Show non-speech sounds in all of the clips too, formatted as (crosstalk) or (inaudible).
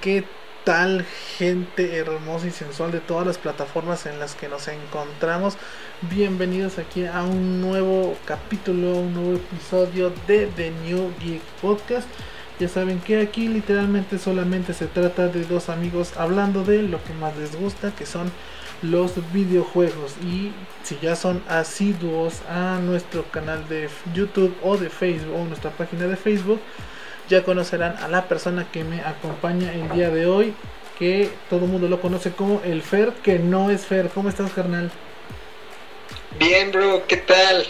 ¿Qué tal gente hermosa y sensual de todas las plataformas en las que nos encontramos? Bienvenidos aquí a un nuevo capítulo, un nuevo episodio de The New Geek Podcast. Ya saben que aquí literalmente solamente se trata de dos amigos hablando de lo que más les gusta, que son los videojuegos. Y si ya son asiduos a nuestro canal de YouTube o de Facebook o nuestra página de Facebook, ya conocerán a la persona que me acompaña el día de hoy, que todo el mundo lo conoce como el Fer, que no es Fer. ¿Cómo estás, carnal? Bien, bro, ¿qué tal?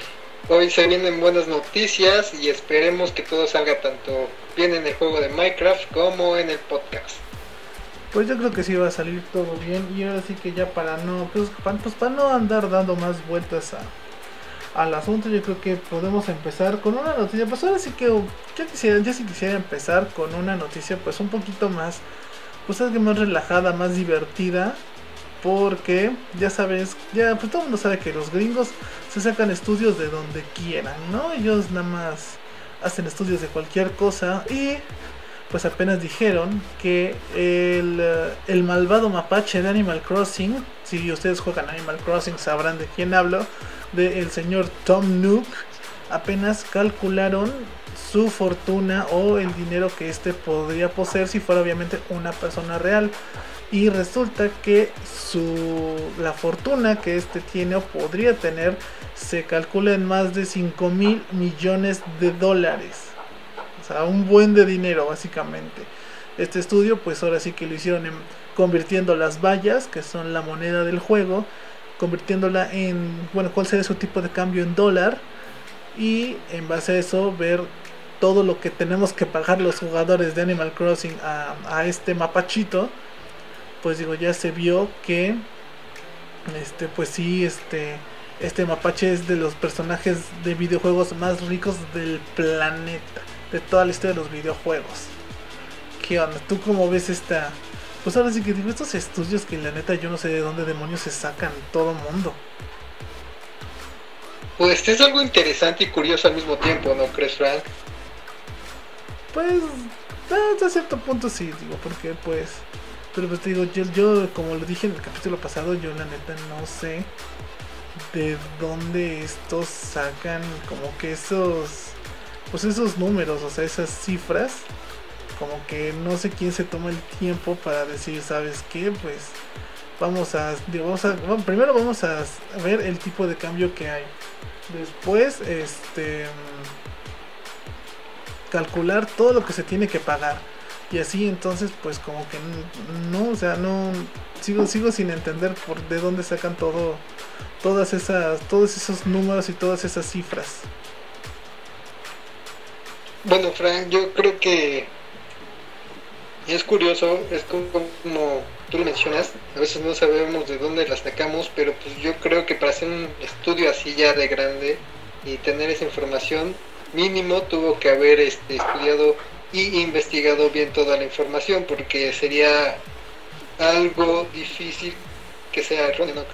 Hoy se vienen buenas noticias y esperemos que todo salga tanto bien en el juego de Minecraft como en el podcast. Pues yo creo que sí va a salir todo bien y ahora sí que ya para no, pues para, pues para no andar dando más vueltas a, al asunto, yo creo que podemos empezar con una noticia. Pues ahora sí que yo quisiera, quisiera empezar con una noticia pues un poquito más, pues algo más relajada, más divertida. Porque ya sabes, ya pues todo el mundo sabe que los gringos se sacan estudios de donde quieran, ¿no? Ellos nada más hacen estudios de cualquier cosa y pues apenas dijeron que el, el, malvado mapache de Animal Crossing, si ustedes juegan Animal Crossing sabrán de quién hablo, del señor Tom Nook, apenas calcularon su fortuna o el dinero que éste podría poseer si fuera obviamente una persona real. Y resulta que su, la fortuna que éste tiene o podría tener se calcula en más de 5 mil millones de dólares. O sea, un buen de dinero básicamente. Este estudio pues ahora sí que lo hicieron en, convirtiendo las vallas, que son la moneda del juego, convirtiéndola en, bueno, cuál sería su tipo de cambio en dólar y en base a eso ver todo lo que tenemos que pagar los jugadores de Animal Crossing a, a este mapachito, pues digo, ya se vio que, este, pues sí, este, este mapache es de los personajes de videojuegos más ricos del planeta, de toda la historia de los videojuegos. ¿Qué onda? ¿Tú cómo ves esta, pues ahora sí que digo, estos estudios que la neta yo no sé de dónde demonios se sacan todo mundo. Pues es algo interesante y curioso al mismo tiempo, ¿no crees, Frank? Pues, hasta cierto punto sí, digo, porque pues... Pero pues te digo, yo, yo como lo dije en el capítulo pasado, yo la neta no sé de dónde estos sacan como que esos... Pues esos números, o sea, esas cifras como que no sé quién se toma el tiempo para decir, ¿sabes qué? Pues vamos a, vamos a primero vamos a ver el tipo de cambio que hay. Después, este calcular todo lo que se tiene que pagar. Y así entonces pues como que no, o sea, no sigo sigo sin entender por de dónde sacan todo todas esas todos esos números y todas esas cifras. Bueno, Frank, yo creo que es curioso, es como, tú lo mencionas, a veces no sabemos de dónde las sacamos, pero pues yo creo que para hacer un estudio así ya de grande y tener esa información, mínimo tuvo que haber este, estudiado y investigado bien toda la información, porque sería algo difícil que sea erróneo.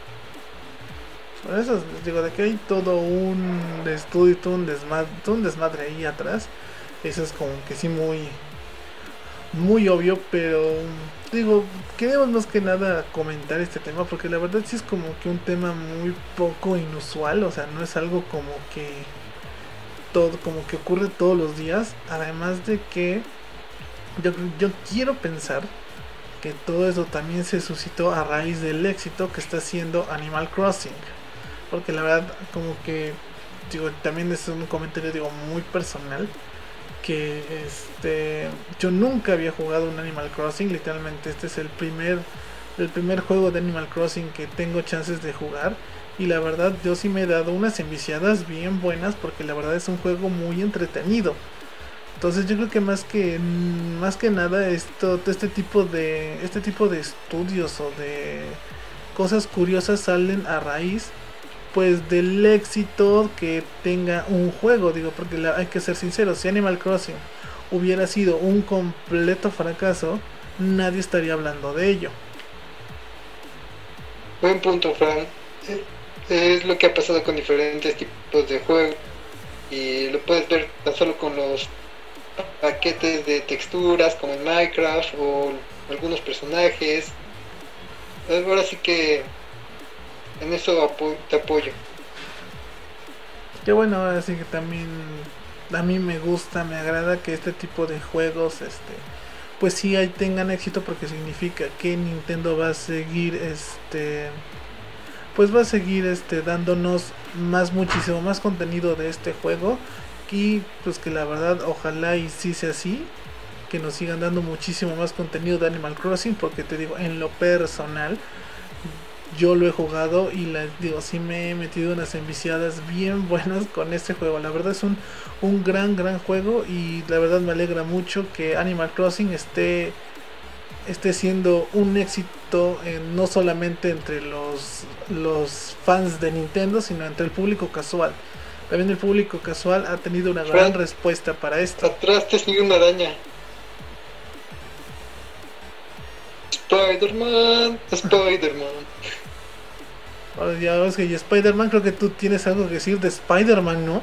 Por eso digo, de que hay todo un estudio, todo un desmadre, todo un desmadre ahí atrás, eso es como que sí muy muy obvio, pero digo, queremos más que nada comentar este tema porque la verdad sí es como que un tema muy poco inusual, o sea, no es algo como que todo como que ocurre todos los días, además de que yo, yo quiero pensar que todo eso también se suscitó a raíz del éxito que está haciendo Animal Crossing, porque la verdad como que digo, también es un comentario digo muy personal que este yo nunca había jugado un Animal Crossing, literalmente este es el primer el primer juego de Animal Crossing que tengo chances de jugar y la verdad yo sí me he dado unas enviciadas bien buenas porque la verdad es un juego muy entretenido. Entonces yo creo que más que más que nada esto este tipo de este tipo de estudios o de cosas curiosas salen a raíz pues del éxito que tenga un juego, digo, porque hay que ser sincero, si Animal Crossing hubiera sido un completo fracaso, nadie estaría hablando de ello. Buen punto, Fran. Es lo que ha pasado con diferentes tipos de juegos y lo puedes ver tan solo con los paquetes de texturas como en Minecraft o algunos personajes. Ahora sí que en eso te apoyo. Qué bueno, así que también a mí me gusta, me agrada que este tipo de juegos, este, pues sí tengan éxito porque significa que Nintendo va a seguir, este, pues va a seguir, este, dándonos más, muchísimo más contenido de este juego y pues que la verdad, ojalá y sí sea así, que nos sigan dando muchísimo más contenido de Animal Crossing porque te digo, en lo personal yo lo he jugado y les digo, sí me he metido unas enviciadas bien buenas con este juego. La verdad es un, un gran, gran juego y la verdad me alegra mucho que Animal Crossing esté, esté siendo un éxito no solamente entre los, los fans de Nintendo, sino entre el público casual. También el público casual ha tenido una gran respuesta para esto. Atrás te sigue una araña. Spider-Man, Spider-Man. Ahora ya ves que Spider-Man, creo que tú tienes algo que decir de Spider-Man, ¿no?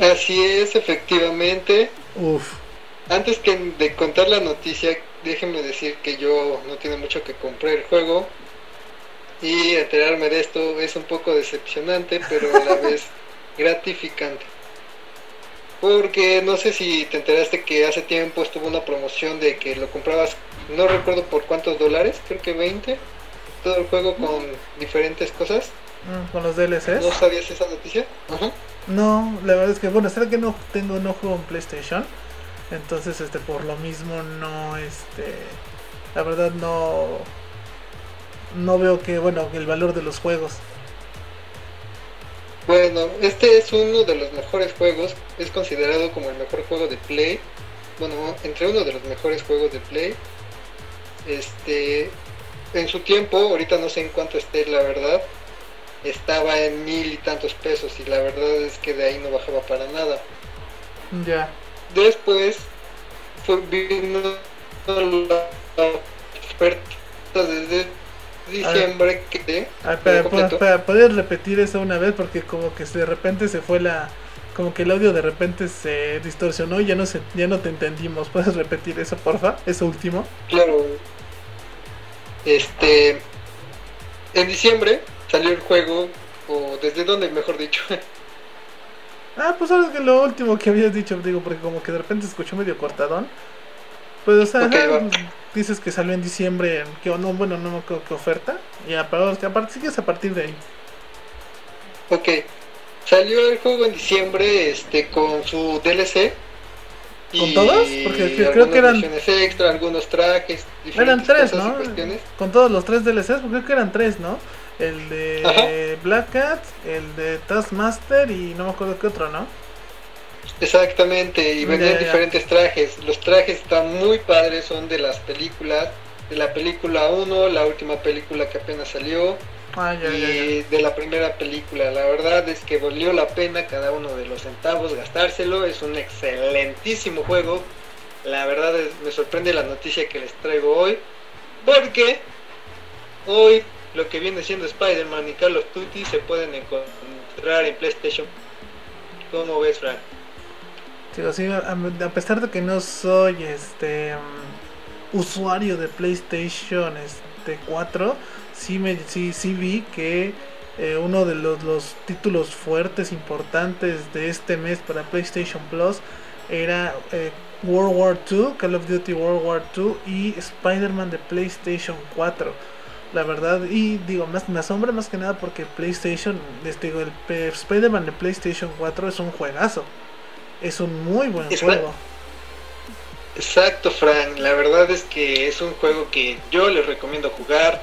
Así es, efectivamente. Uf. Antes que de contar la noticia, déjenme decir que yo no tiene mucho que comprar el juego. Y enterarme de esto es un poco decepcionante, pero a la (laughs) vez gratificante. Porque no sé si te enteraste que hace tiempo estuvo una promoción de que lo comprabas, no recuerdo por cuántos dólares, creo que 20 todo el juego con diferentes cosas. Mm, con los DLCs. ¿No sabías esa noticia? No, la verdad es que, bueno, será que no tengo un ojo en PlayStation. Entonces, este, por lo mismo, no, este, la verdad no, no veo que, bueno, el valor de los juegos. Bueno, este es uno de los mejores juegos, es considerado como el mejor juego de Play. Bueno, entre uno de los mejores juegos de Play. Este, en su tiempo, ahorita no sé en cuánto esté la verdad, estaba en mil y tantos pesos y la verdad es que de ahí no bajaba para nada. Ya. Después fue vino la oferta desde diciembre que ¿puedes repetir eso una vez? Porque como que de repente se fue la como que el audio de repente se distorsionó y ya no se, ya no te entendimos. (laughs) ¿Puedes repetir eso, porfa? Eso último. Claro, este, en diciembre salió el juego, o desde dónde, mejor dicho. (laughs) ah, pues sabes que lo último que habías dicho, digo, porque como que de repente escuchó medio cortadón. Pues, o sea, dices que salió en diciembre, que no, bueno, no me acuerdo qué oferta. Y a, aparte, sigues a partir de ahí. Ok, salió el juego en diciembre este con su DLC ¿Con todos? Porque creo que eran. extra, algunos trajes. Eran tres, ¿no? Con todos los tres DLCs, creo que eran tres, ¿no? El de Black Cat, el de Taskmaster y no me acuerdo qué otro, ¿no? Exactamente, y venían diferentes trajes. Los trajes están muy padres, son de las películas. De la película 1, la última película que apenas salió Ah, y de la primera película. La verdad es que valió la pena cada uno de los centavos gastárselo. Es un excelentísimo juego. La verdad es, me sorprende la noticia que les traigo hoy. Porque hoy lo que viene siendo Spider-Man y Call of Duty se pueden encontrar en PlayStation. ¿Cómo ves, Frank? a, pesar de que no soy este um, usuario de PlayStation este 4, sí, me, sí, sí vi que eh, uno de los, los, títulos fuertes, importantes de este mes para PlayStation Plus era eh, World War II, Call of Duty World War II y Spider-Man de PlayStation 4. La verdad, y digo, más, me asombra más que nada porque PlayStation, les digo, el Spider-Man de PlayStation 4 es un juegazo. Es un muy buen juego. Exacto, Frank. La verdad es que es un juego que yo les recomiendo jugar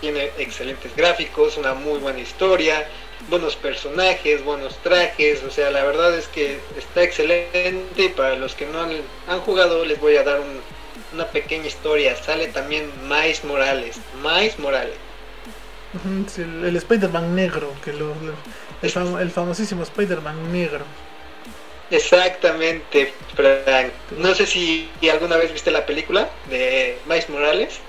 tiene excelentes gráficos, una muy buena historia, buenos personajes, buenos trajes, o sea, la verdad es que está excelente y para los que no han, jugado les voy a dar una pequeña historia. Sale también Miles Morales, Miles Morales. el, Spider-Man negro, que lo, el, famosísimo Spider-Man negro. Exactamente, Frank. No sé si alguna vez viste la película de Miles Morales.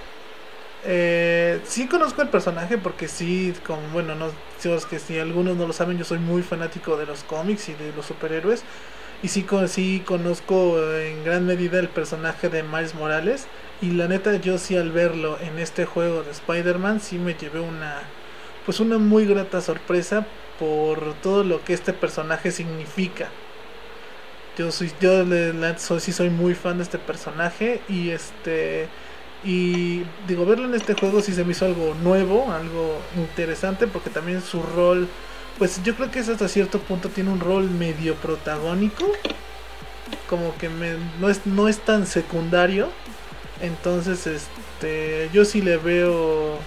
Eh, sí conozco el personaje porque sí, como bueno, no es que si algunos no lo saben, yo soy muy fanático de los cómics y de los superhéroes. y sí, sí conozco en gran medida el personaje de Miles Morales. Y la neta, yo sí al verlo en este juego de Spider-Man, sí me llevé una, pues una muy grata sorpresa por todo lo que este personaje significa. Yo soy, yo soy, sí soy muy fan de este personaje y este y digo verlo en este juego sí se me hizo algo nuevo, algo interesante porque también su rol, pues yo creo que es hasta cierto punto tiene un rol medio protagónico, como que no es no es tan secundario entonces, este, yo sí le veo,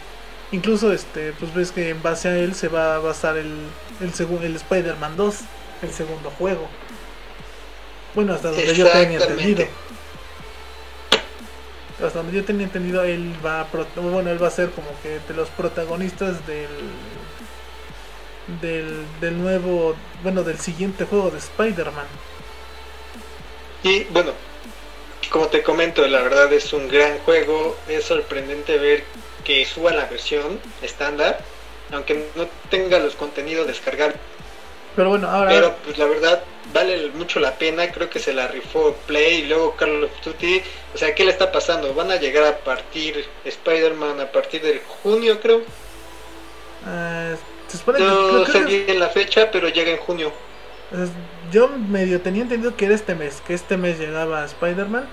incluso, este, pues ves que en base a él se va a basar el, el, el Spider-Man 2, el segundo juego. Bueno, hasta donde yo tenía entendido. Hasta donde yo tenía entendido, él va a, bueno, él va a ser como que de los protagonistas del, del, del nuevo, bueno, del siguiente juego de Spider-Man. Y bueno, como te comento, la verdad es un gran juego. Es sorprendente ver que suba la versión estándar, aunque no tenga los contenidos descargar. Pero bueno, ahora. Pero pues la verdad vale mucho la pena. Creo que se la rifó Play y luego Call of Duty. O sea, ¿qué le está pasando? Van a llegar a partir Spider-Man a partir del junio, creo. Uh, se supone no sé en la fecha, pero llega en junio. Yo medio tenía entendido que era este mes, que este mes llegaba Spider-Man.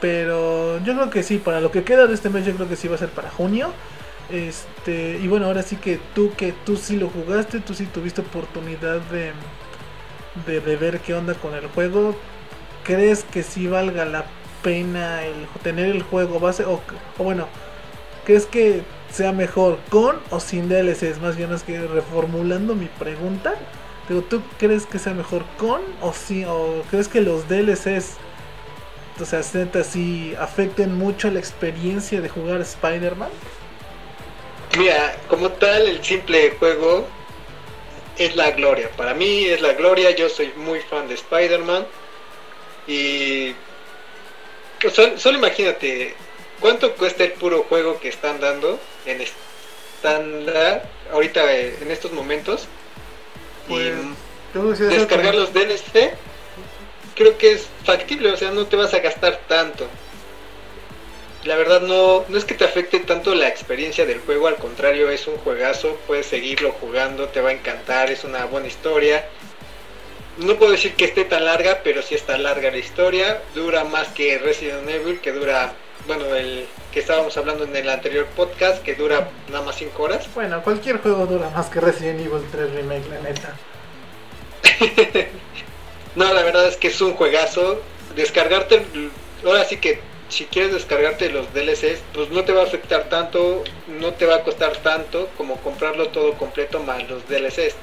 Pero yo creo que sí, para lo que queda de este mes yo creo que sí va a ser para junio. Este, y bueno, ahora sí que tú que tú sí lo jugaste, tú sí tuviste oportunidad de, de, ver qué onda con el juego. ¿Crees que sí valga la pena el tener el juego base? O, o bueno, ¿crees que sea mejor con o sin DLCs? Más bien es que reformulando mi pregunta. Digo, ¿tú crees que sea mejor con o sí? ¿O crees que los DLCs o sea, afecten mucho la experiencia de jugar Spider-Man? Mira, como tal, el simple juego es la gloria. Para mí es la gloria. Yo soy muy fan de Spider-Man. Y. Solo, imagínate, ¿cuánto cuesta el puro juego que están dando en estándar ahorita en estos momentos? Pues, y descargar los DLC creo que es factible, o sea, no te vas a gastar tanto. La verdad no, no es que te afecte tanto la experiencia del juego, al contrario, es un juegazo, puedes seguirlo jugando, te va a encantar, es una buena historia. No puedo decir que esté tan larga, pero sí está larga la historia, dura más que Resident Evil, que dura, bueno, el que estábamos hablando en el anterior podcast, que dura nada más 5 horas. Bueno, cualquier juego dura más que Resident Evil 3 Remake, la neta. (laughs) No, la verdad es que es un juegazo. Descargarte, ahora sí que si quieres descargarte los DLCs, pues no te va a afectar tanto, no te va a costar tanto como comprarlo todo completo más los DLCs.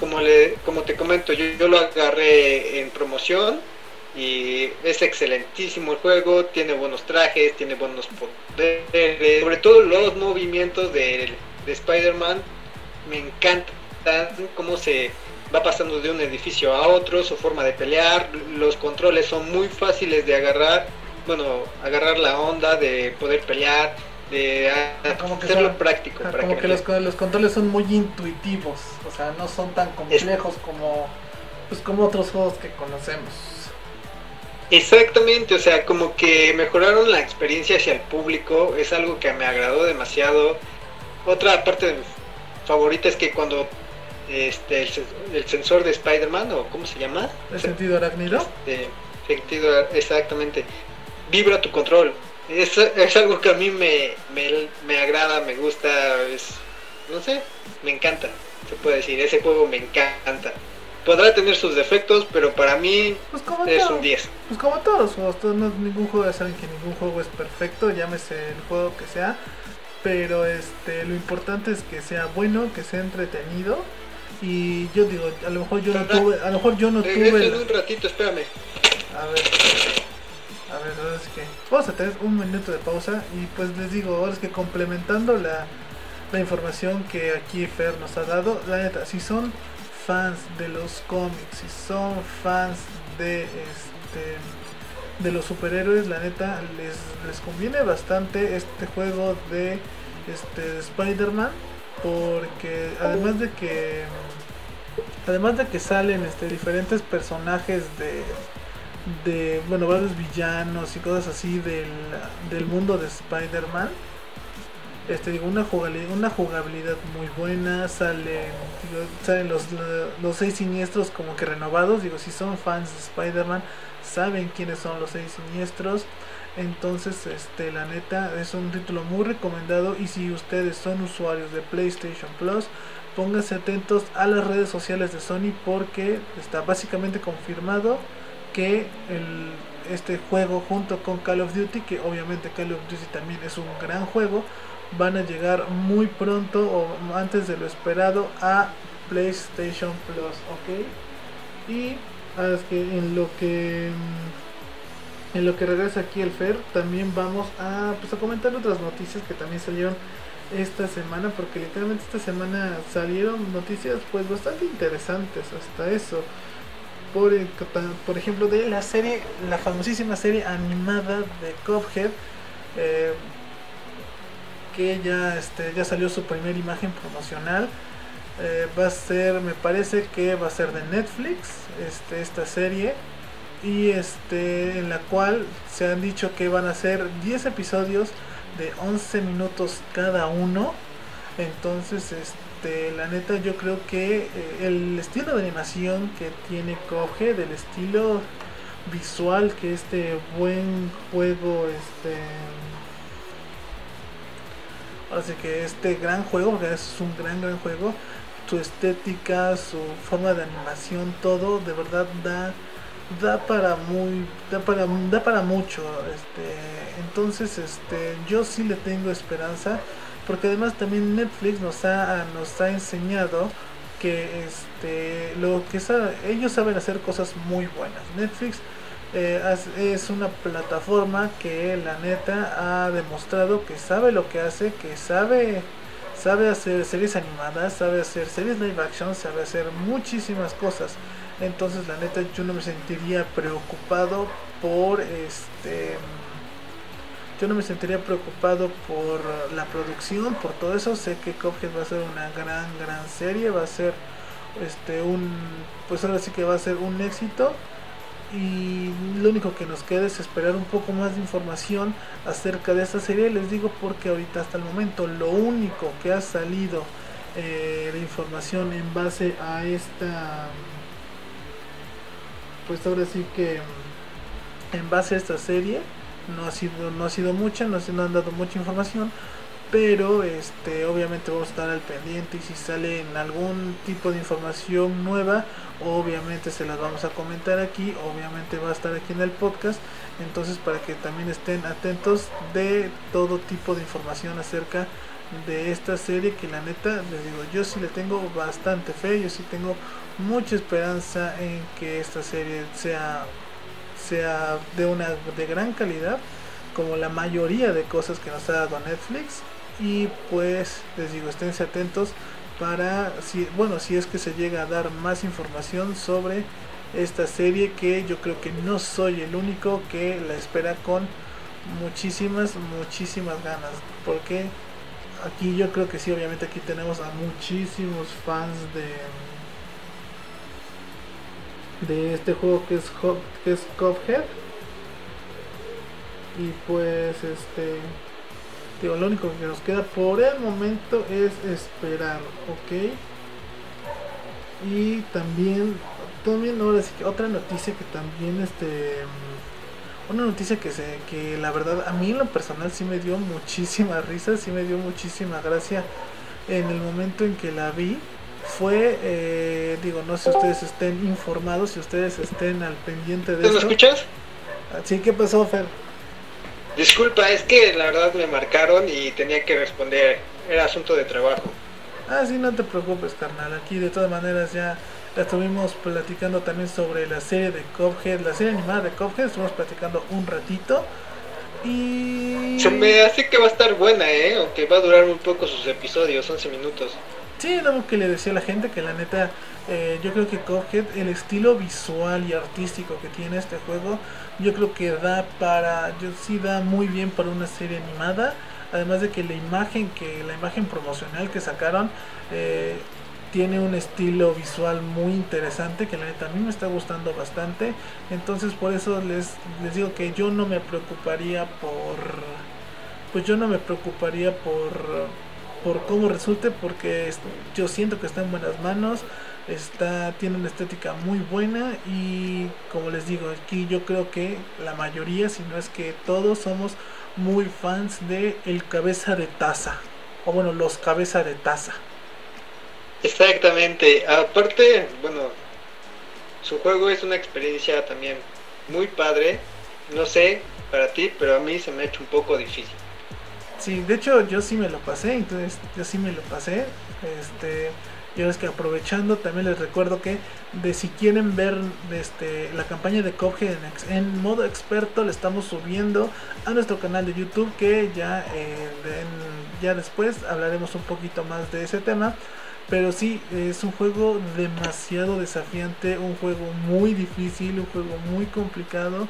Como, le, como te comento, yo, yo lo agarré en promoción y es excelentísimo el juego, tiene buenos trajes, tiene buenos poderes, sobre todo los movimientos de, de Spider-Man me encantan, cómo se va pasando de un edificio a otro, su forma de pelear, los controles son muy fáciles de agarrar, bueno, agarrar la onda, de poder pelear, de hacerlo práctico. como que, los, controles son muy intuitivos, o sea, no son tan complejos como, pues, como otros juegos que conocemos. Exactamente, o sea, como que mejoraron la experiencia hacia el público, es algo que me agradó demasiado. Otra parte favorita es que cuando este, el, sensor de Spider-Man, o ¿cómo se llama? ¿El sentido arácnido? Este, sentido, exactamente. Vibra tu control. Es, es algo que a mí me, me, agrada, me gusta, es, no sé, me encanta, se puede decir. Ese juego me encanta. Podrá tener sus defectos, pero para mí pues es un 10. Pues como todos los juegos, no, ningún juego, ya saben que ningún juego es perfecto, llámese el juego que sea. Pero este, lo importante es que sea bueno, que sea entretenido y yo digo, a lo mejor yo no tuve, a lo mejor yo no tuve. un ratito, espérame. A ver. Vamos a tener un minuto de pausa y pues les digo, ahora es que complementando la, la información que aquí Fer nos ha dado, la neta, si son fans de los cómics, si son fans de este de los superhéroes, la neta les, les conviene bastante este juego de este Spider-Man porque además de que además de que salen este diferentes personajes de de bueno varios villanos y cosas así del, del mundo de Spider-Man. Este digo una jugabilidad, una jugabilidad muy buena salen salen los, los seis siniestros como que renovados. Digo si son fans de Spider-Man saben quiénes son los seis siniestros. Entonces este la neta es un título muy recomendado. Y si ustedes son usuarios de PlayStation Plus pónganse atentos a las redes sociales de Sony porque está básicamente confirmado que el, este juego junto con Call of Duty que obviamente Call of Duty también es un gran juego van a llegar muy pronto o antes de lo esperado a PlayStation Plus, ¿ok? Y que en lo que en lo que regresa aquí el Fer, también vamos a, pues, a comentar otras noticias que también salieron esta semana, porque literalmente esta semana salieron noticias pues bastante interesantes hasta eso. Por, por ejemplo, de la serie, la famosísima serie animada de Cuphead. Eh, que ya, este, ya salió su primera imagen promocional. Eh, va a ser, me parece que va a ser de Netflix, este, esta serie. Y este, en la cual se han dicho que van a ser 10 episodios de 11 minutos cada uno. Entonces, este, la neta, yo creo que eh, el estilo de animación que tiene Coge, del estilo visual que este buen juego, este Así que este gran juego, porque es un gran, gran juego, su estética, su forma de animación, todo de verdad da da para muy da para da para mucho este entonces este yo sí le tengo esperanza porque además también Netflix nos ha nos ha enseñado que este lo que ellos saben hacer cosas muy buenas Netflix eh, es una plataforma que la neta ha demostrado que sabe lo que hace, que sabe sabe hacer series animadas, sabe hacer series live action, sabe hacer muchísimas cosas. Entonces la neta yo no me sentiría preocupado por este yo no me sentiría preocupado por la producción, por todo eso. Sé que Cuphead va a ser una gran gran serie, va a ser este un pues ahora sí que va a ser un éxito y lo único que nos queda es esperar un poco más de información acerca de esta serie les digo porque ahorita hasta el momento lo único que ha salido eh, de información en base a esta pues ahora sí que en base a esta serie no ha sido no ha sido mucha no, no han dado mucha información pero este obviamente vamos a estar al pendiente y si sale algún tipo de información nueva obviamente se las vamos a comentar aquí obviamente va a estar aquí en el podcast entonces para que también estén atentos de todo tipo de información acerca de esta serie que la neta les digo yo sí le tengo bastante fe yo sí tengo mucha esperanza en que esta serie sea sea de una de gran calidad como la mayoría de cosas que nos ha dado Netflix. Y pues les digo esténse atentos para si bueno si es que se llega a dar más información sobre esta serie que yo creo que no soy el único que la espera con muchísimas muchísimas ganas. Porque aquí yo creo que sí obviamente aquí tenemos a muchísimos fans de de este juego que es que es Cuphead y pues este Digo, lo único que nos queda por el momento es esperar, ¿ok? Y también, también ahora sí que otra noticia que también, este, una noticia que se, que la verdad a mí en lo personal sí me dio muchísima risa, sí me dio muchísima gracia en el momento en que la vi. Fue, eh, digo, no sé si ustedes estén informados, si ustedes estén al pendiente de ¿Te lo escuchas? Sí, ¿qué pasó, Fer? Disculpa, es que la verdad me marcaron y tenía que responder. Era asunto de trabajo. Ah, sí, no te preocupes, carnal. Aquí de todas maneras ya estuvimos platicando también sobre la serie de Cuphead, la serie animada de Cuphead. Estuvimos platicando un ratito. Y. Se me hace que va a estar buena, ¿eh? Aunque va a durar un poco sus episodios, 11 minutos. Sí, lo que le decía a la gente, que la neta, eh, yo creo que Cuphead, el estilo visual y artístico que tiene este juego, yo creo que da para, yo sí da muy bien para una serie animada. Además de que la imagen que la imagen promocional que sacaron eh, tiene un estilo visual muy interesante que la neta a mí me está gustando bastante. Entonces por eso les, les digo que yo no me preocuparía por... Pues yo no me preocuparía por, por cómo resulte porque yo siento que está en buenas manos. Está, tiene una estética muy buena y como les digo, aquí yo creo que la mayoría, si no es que todos somos muy fans de el cabeza de taza. O bueno, los cabeza de taza. Exactamente. Aparte, bueno, su juego es una experiencia también muy padre. No sé para ti, pero a mí se me ha hecho un poco difícil. Sí, de hecho yo sí me lo pasé, entonces yo sí me lo pasé. Este, yo es que aprovechando también les recuerdo que de si quieren ver este, la campaña de Cuphead en, modo experto le estamos subiendo a nuestro canal de YouTube que ya, eh, ya después hablaremos un poquito más de ese tema. Pero sí, es un juego demasiado desafiante, un juego muy difícil, un juego muy complicado,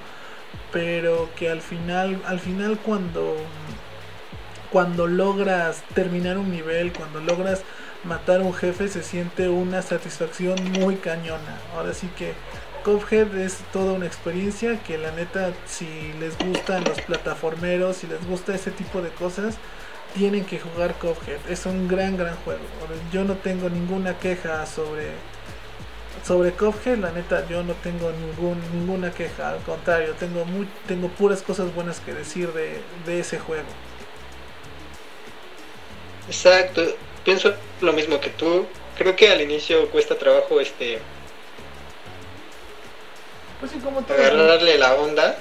pero que al final, al final cuando, cuando logras terminar un nivel, cuando logras matar a un jefe, se siente una satisfacción muy cañona. Ahora sí que Cuphead es toda una experiencia que la neta, si les gustan los plataformeros, si les gusta ese tipo de cosas, tienen que jugar Cuphead. Es un gran, gran juego. Yo no tengo ninguna queja sobre sobre Cuphead. La neta, yo no tengo ningún, ninguna queja. Al contrario, tengo muy, tengo puras cosas buenas que decir de, de ese juego. Exacto. Pienso lo mismo que tú. Creo que al inicio cuesta trabajo este pues sí, como todo. Agarrarle la onda.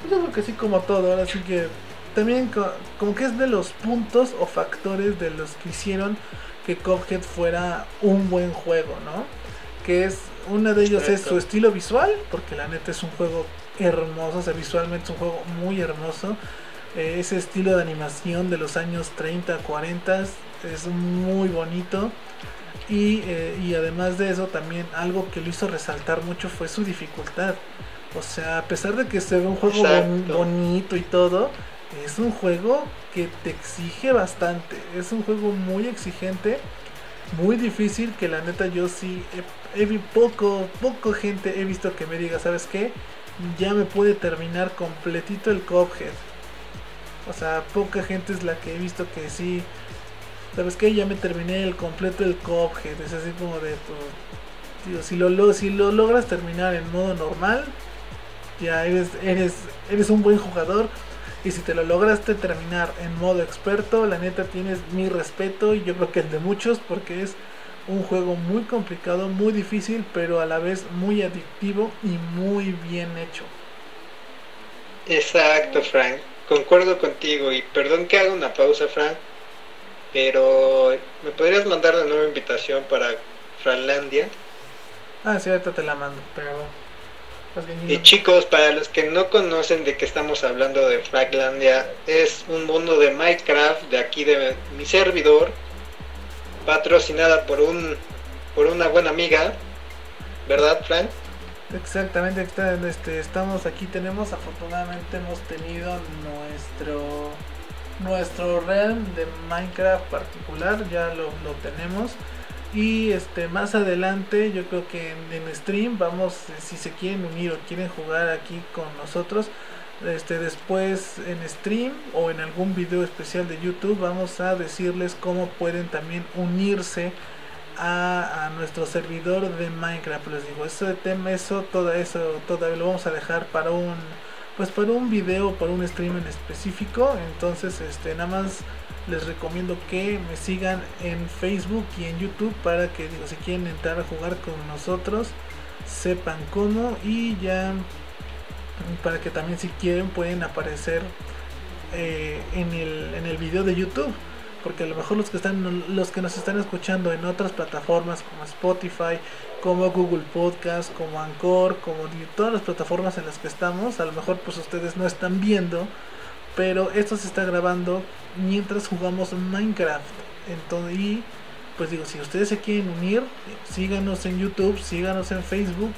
Pues yo creo que sí, como todo. Ahora sí que también como que es de los puntos o factores de los que hicieron que Cuphead fuera un buen juego, ¿no? Que es, uno de ellos es su estilo visual, porque la neta es un juego hermoso, o sea, visualmente es un juego muy hermoso. Ese estilo de animación de los años 30, 40 es muy bonito. Y, eh, y además de eso, también algo que lo hizo resaltar mucho fue su dificultad. O sea, a pesar de que se ve un juego bonito y todo, es un juego que te exige bastante. Es un juego muy exigente, muy difícil. Que la neta yo sí he, poco, poco gente he visto que me diga, ¿sabes qué? Ya me puede terminar completito el Cuphead. O sea, poca gente es la que he visto que sí. ¿Sabes qué? Ya me terminé el completo el Cuphead. Es así como de. Pues, si lo, si lo logras terminar en modo normal, ya eres, eres, eres un buen jugador y si te lo lograste terminar en modo experto, la neta tienes mi respeto y yo creo que el de muchos porque es un juego muy complicado, muy difícil, pero a la vez muy adictivo y muy bien hecho. Exacto, Frank. Concuerdo contigo y perdón que haga una pausa, Frank, pero ¿me podrías mandar la nueva invitación para Franlandia? Ah, sí, ahorita te la mando, pero y chicos, para los que no conocen de qué estamos hablando de Fraglandia, es un mundo de Minecraft de aquí de mi servidor, patrocinada por un por una buena amiga, ¿verdad, Frank? Exactamente, este, estamos aquí, tenemos afortunadamente hemos tenido nuestro nuestro realm de Minecraft particular, ya lo, lo tenemos. Y este más adelante yo creo que en, stream vamos si se quieren unir o quieren jugar aquí con nosotros este después en stream o en algún video especial de youtube vamos a decirles cómo pueden también unirse a, nuestro servidor de minecraft. Les digo eso de tema eso todo eso todavía lo vamos a dejar para un pues para un video para un stream en específico. Entonces este nada más les recomiendo que me sigan en Facebook y en YouTube para que digo, si quieren entrar a jugar con nosotros sepan cómo. Y ya para que también si quieren pueden aparecer eh, en, el, en el video de YouTube porque a lo mejor los que están los que nos están escuchando en otras plataformas como Spotify como Google Podcast como Anchor como todas las plataformas en las que estamos a lo mejor pues ustedes no están viendo pero esto se está grabando mientras jugamos Minecraft. Entonces, y pues digo, si ustedes se quieren unir, síganos en YouTube, síganos en Facebook,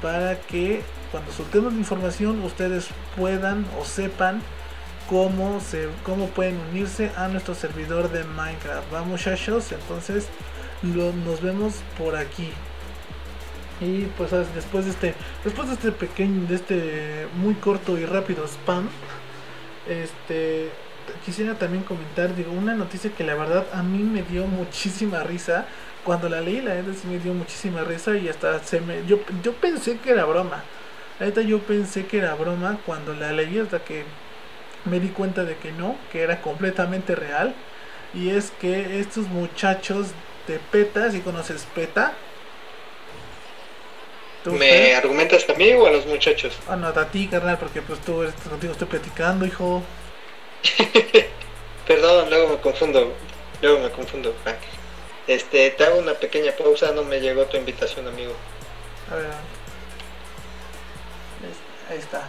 para que cuando soltemos la información ustedes puedan o sepan cómo se cómo pueden unirse a nuestro servidor de Minecraft. Vamos muchachos, entonces nos vemos por aquí. Y pues después de este, después de este pequeño, de este muy corto y rápido spam, este quisiera también comentar, digo, una noticia que la verdad a mí me dio muchísima risa. Cuando la leí, la verdad sí me dio muchísima risa y hasta se me, yo, yo pensé que era broma. Ahorita yo pensé que era broma cuando la leí hasta que me di cuenta de que no, que era completamente real. Y es que estos muchachos de PETA, si conoces PETA, ¿Me argumentas a mí o a los muchachos? Ah, no, a ti, carnal, porque pues tú contigo estoy platicando, hijo. (laughs) Perdón, luego me confundo. Luego me confundo, Frank. Este, te hago una pequeña pausa, no me llegó tu invitación, amigo. A ver. Ahí está.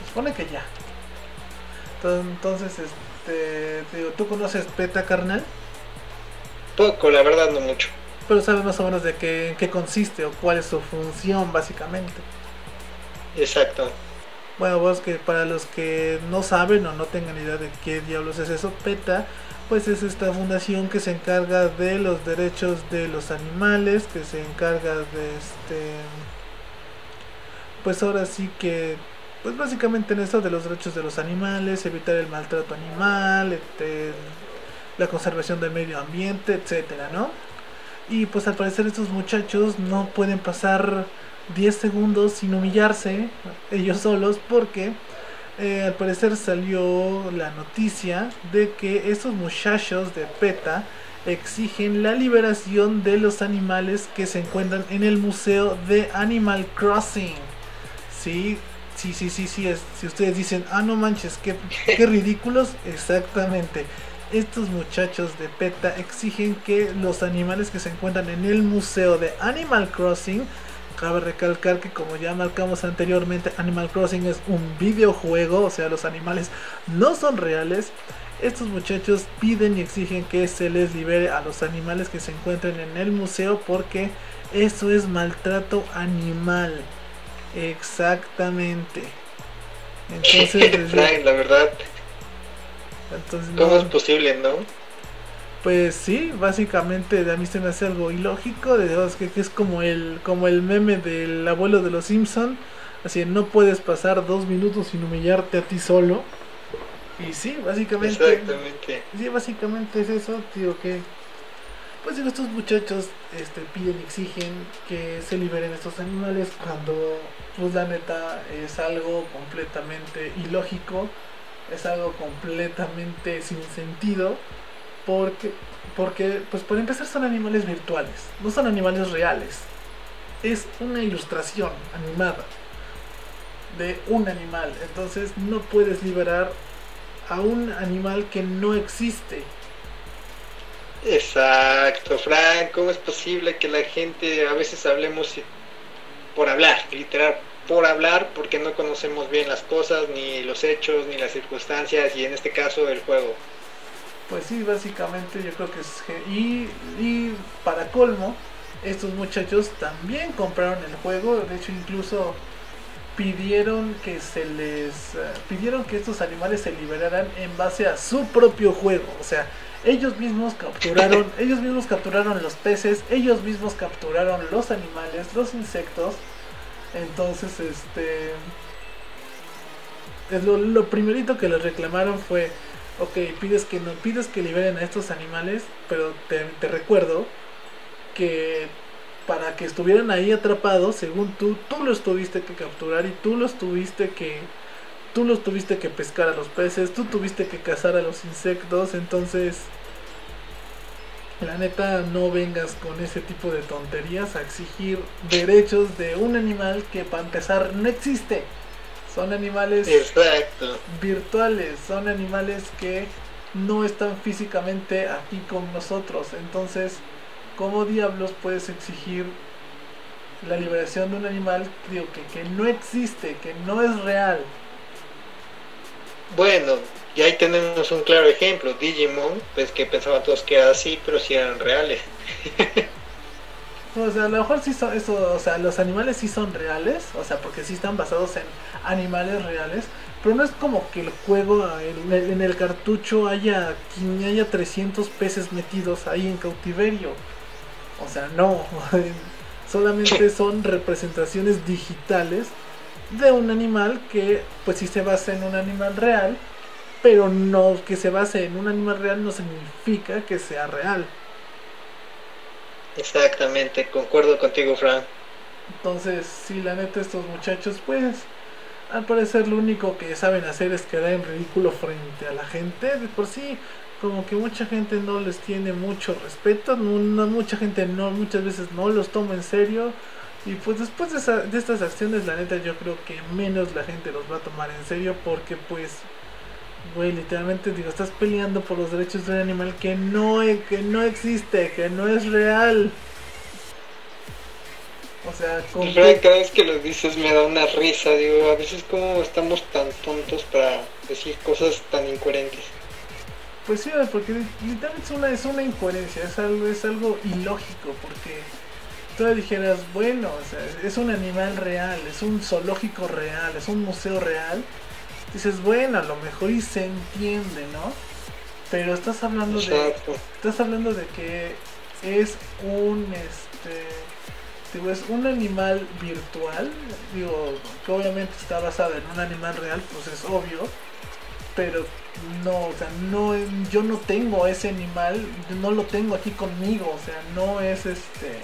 Se supone que ya. Entonces, este, digo, ¿tú conoces PETA, carnal? Poco, la verdad no mucho pero sabes más o menos de qué, en qué consiste o cuál es su función básicamente. Exacto. Bueno, vos que para los que no saben o no tengan idea de qué diablos es eso, PETA, pues es esta fundación que se encarga de los derechos de los animales, que se encarga de este, pues ahora sí que, pues básicamente en esto de los derechos de los animales, evitar el maltrato animal, este, la conservación del medio ambiente, etcétera, ¿no? Y pues al parecer estos muchachos no pueden pasar 10 segundos sin humillarse ellos solos porque eh, al parecer salió la noticia de que estos muchachos de PETA exigen la liberación de los animales que se encuentran en el museo de Animal Crossing. Sí, sí, sí, sí, sí. Es, si ustedes dicen, ah, no manches, qué, qué ridículos, exactamente estos muchachos de PETA exigen que los animales que se encuentran en el museo de Animal Crossing, cabe recalcar que como ya marcamos anteriormente, Animal Crossing es un videojuego, o sea, los animales no son reales. Estos muchachos piden y exigen que se les libere a los animales que se encuentren en el museo porque eso es maltrato animal. Exactamente. (laughs) Entonces, la verdad, ¿Cómo es posible, no? Pues sí, básicamente a mí se me hace algo ilógico, de que, que es como el, como el meme del abuelo de los Simpson, así no puedes pasar dos minutos sin humillarte a ti solo. Y sí, básicamente. Exactamente. Sí, básicamente es eso, tío, que. Pues estos muchachos este, piden y exigen que se liberen estos animales cuando, pues la neta, es algo completamente ilógico es algo completamente sin sentido porque porque pues por empezar son animales virtuales, no son animales reales. Es una ilustración animada de un animal, entonces no puedes liberar a un animal que no existe. Exacto, Frank, ¿cómo es posible que la gente a veces hablemos por hablar, literal, por hablar porque no conocemos bien las cosas, ni los hechos, ni las circunstancias, y en este caso el juego. Pues sí, básicamente yo creo que es... Y, y para colmo, estos muchachos también compraron el juego, de hecho incluso pidieron que se les... Eh, pidieron que estos animales se liberaran en base a su propio juego, o sea... Ellos mismos capturaron, (laughs) ellos mismos capturaron los peces, ellos mismos capturaron los animales, los insectos, entonces, este. Es lo, primerito que les reclamaron fue. Ok, pides que no pides que liberen a estos animales, pero te, te recuerdo que para que estuvieran ahí atrapados, según tú, tú los tuviste que capturar y tú los tuviste que tú los tuviste que pescar a los peces, tú tuviste que cazar a los insectos, entonces la neta, no vengas con ese tipo de tonterías a exigir derechos de un animal que para empezar no existe. Son animales virtuales, son animales que no están físicamente aquí con nosotros. Entonces, ¿cómo diablos puedes exigir la liberación de un animal que, que no existe, que no es real? Bueno, y ahí tenemos un claro ejemplo, Digimon, pues que pensaban todos que era así, pero si eran reales. (laughs) o sea, a lo mejor sí son eso, o sea, los animales sí son reales, o sea, porque sí están basados en animales reales, pero no es como que el juego en el, en el cartucho haya, haya 300 peces metidos ahí en cautiverio. O sea, no. (laughs) Solamente son representaciones digitales de un animal que pues sí se basa en un animal real, pero no que se base en un animal real no significa que sea real. Exactamente, concuerdo contigo, Frank. Entonces, si la neta estos muchachos pues al parecer lo único que saben hacer es quedar en ridículo frente a la gente. De por sí, como que mucha gente no les tiene mucho respeto, no, mucha gente no, muchas veces no los toma en serio. Y pues después de, de estas acciones, la neta, yo creo que menos la gente los va a tomar en serio porque pues, güey, literalmente digo, estás peleando por los derechos de un animal que no, que no existe, que no es real. O sea, con cada vez que lo dices me da una risa, digo, a veces como estamos tan tontos para decir cosas tan incoherentes. Pues sí, porque literalmente es una, es una incoherencia, es algo, es algo ilógico, porque dijeras, bueno, o sea, es un animal real, es un zoológico real, es un museo real, dices, bueno, a lo mejor y se entiende, ¿no? Pero estás hablando de. Estás hablando de que es un este digo, es un animal virtual, digo, que obviamente está basado en un animal real, pues es obvio, pero no, o sea, no, yo no tengo ese animal, no lo tengo aquí conmigo, o sea, no es este,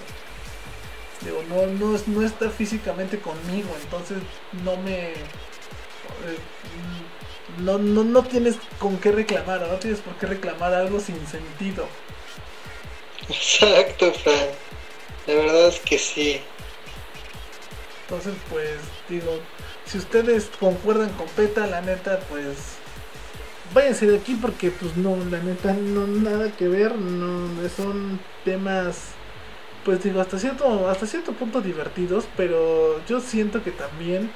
digo, no, no, no está físicamente conmigo, entonces no me, eh, no, no, no tienes con qué reclamar, no tienes por qué reclamar algo sin sentido. Exacto, Frank. La verdad es que sí. Entonces, pues, digo, si ustedes concuerdan con PETA, la neta, pues, váyanse de aquí porque, pues, no, la neta, no nada que ver, no, son temas, pues, digo, hasta cierto, hasta cierto punto divertidos, pero yo siento que también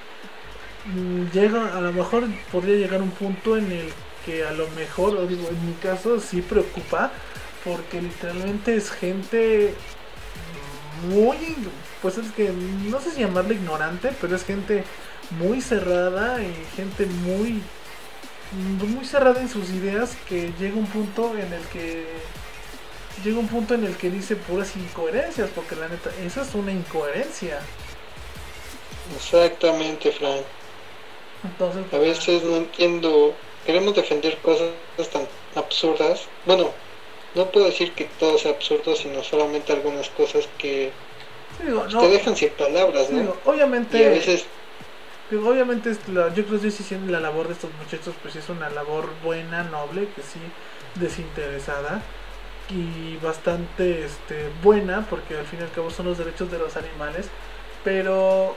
mm, llega, a lo mejor podría llegar un punto en el que a lo mejor, o digo, en mi caso, sí preocupa, porque literalmente es gente muy, pues es que no sé si llamarle ignorante, pero es gente muy cerrada y gente muy, muy cerrada en sus ideas que llega un punto en el que llega un punto en el que dice puras incoherencias, porque la neta, esa es una incoherencia. Exactamente, Frank. Entonces, a veces no entiendo, queremos defender cosas tan absurdas. Bueno, no puedo decir que todo sea absurdo, sino solamente algunas cosas que te dejan sin palabras, ¿no? obviamente, y a veces... obviamente la, yo creo que sí la labor de estos muchachos pues es una labor buena, noble, que sí, desinteresada y bastante este, buena, porque al fin y al cabo son los derechos de los animales, pero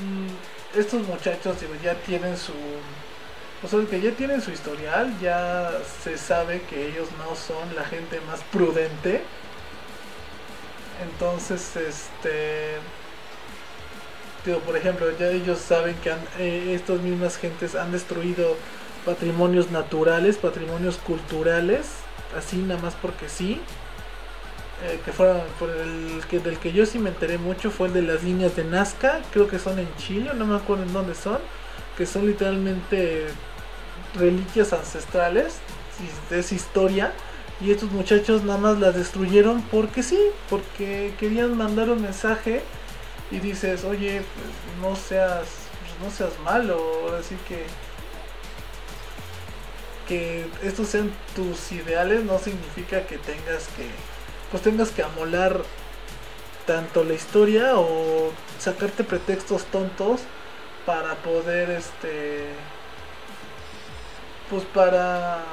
mm, estos muchachos digo, ya tienen su o sea, que ya tienen su historial, ya se sabe que ellos no son la gente más prudente. Entonces, este. Digo, por ejemplo, ya ellos saben que han, eh, estas mismas gentes han destruido patrimonios naturales, patrimonios culturales, así nada más porque sí. Eh, que fueron por el que del que yo sí me enteré mucho fue el de las líneas de Nazca, creo que son en Chile, no me acuerdo en dónde son, que son literalmente reliquias ancestrales, es historia, y estos muchachos nada más las destruyeron porque sí, porque querían mandar un mensaje y dices, oye, pues no seas, pues, no seas malo, así que que estos sean tus ideales no significa que tengas que pues tengas que amolar tanto la historia o sacarte pretextos tontos para poder este pues para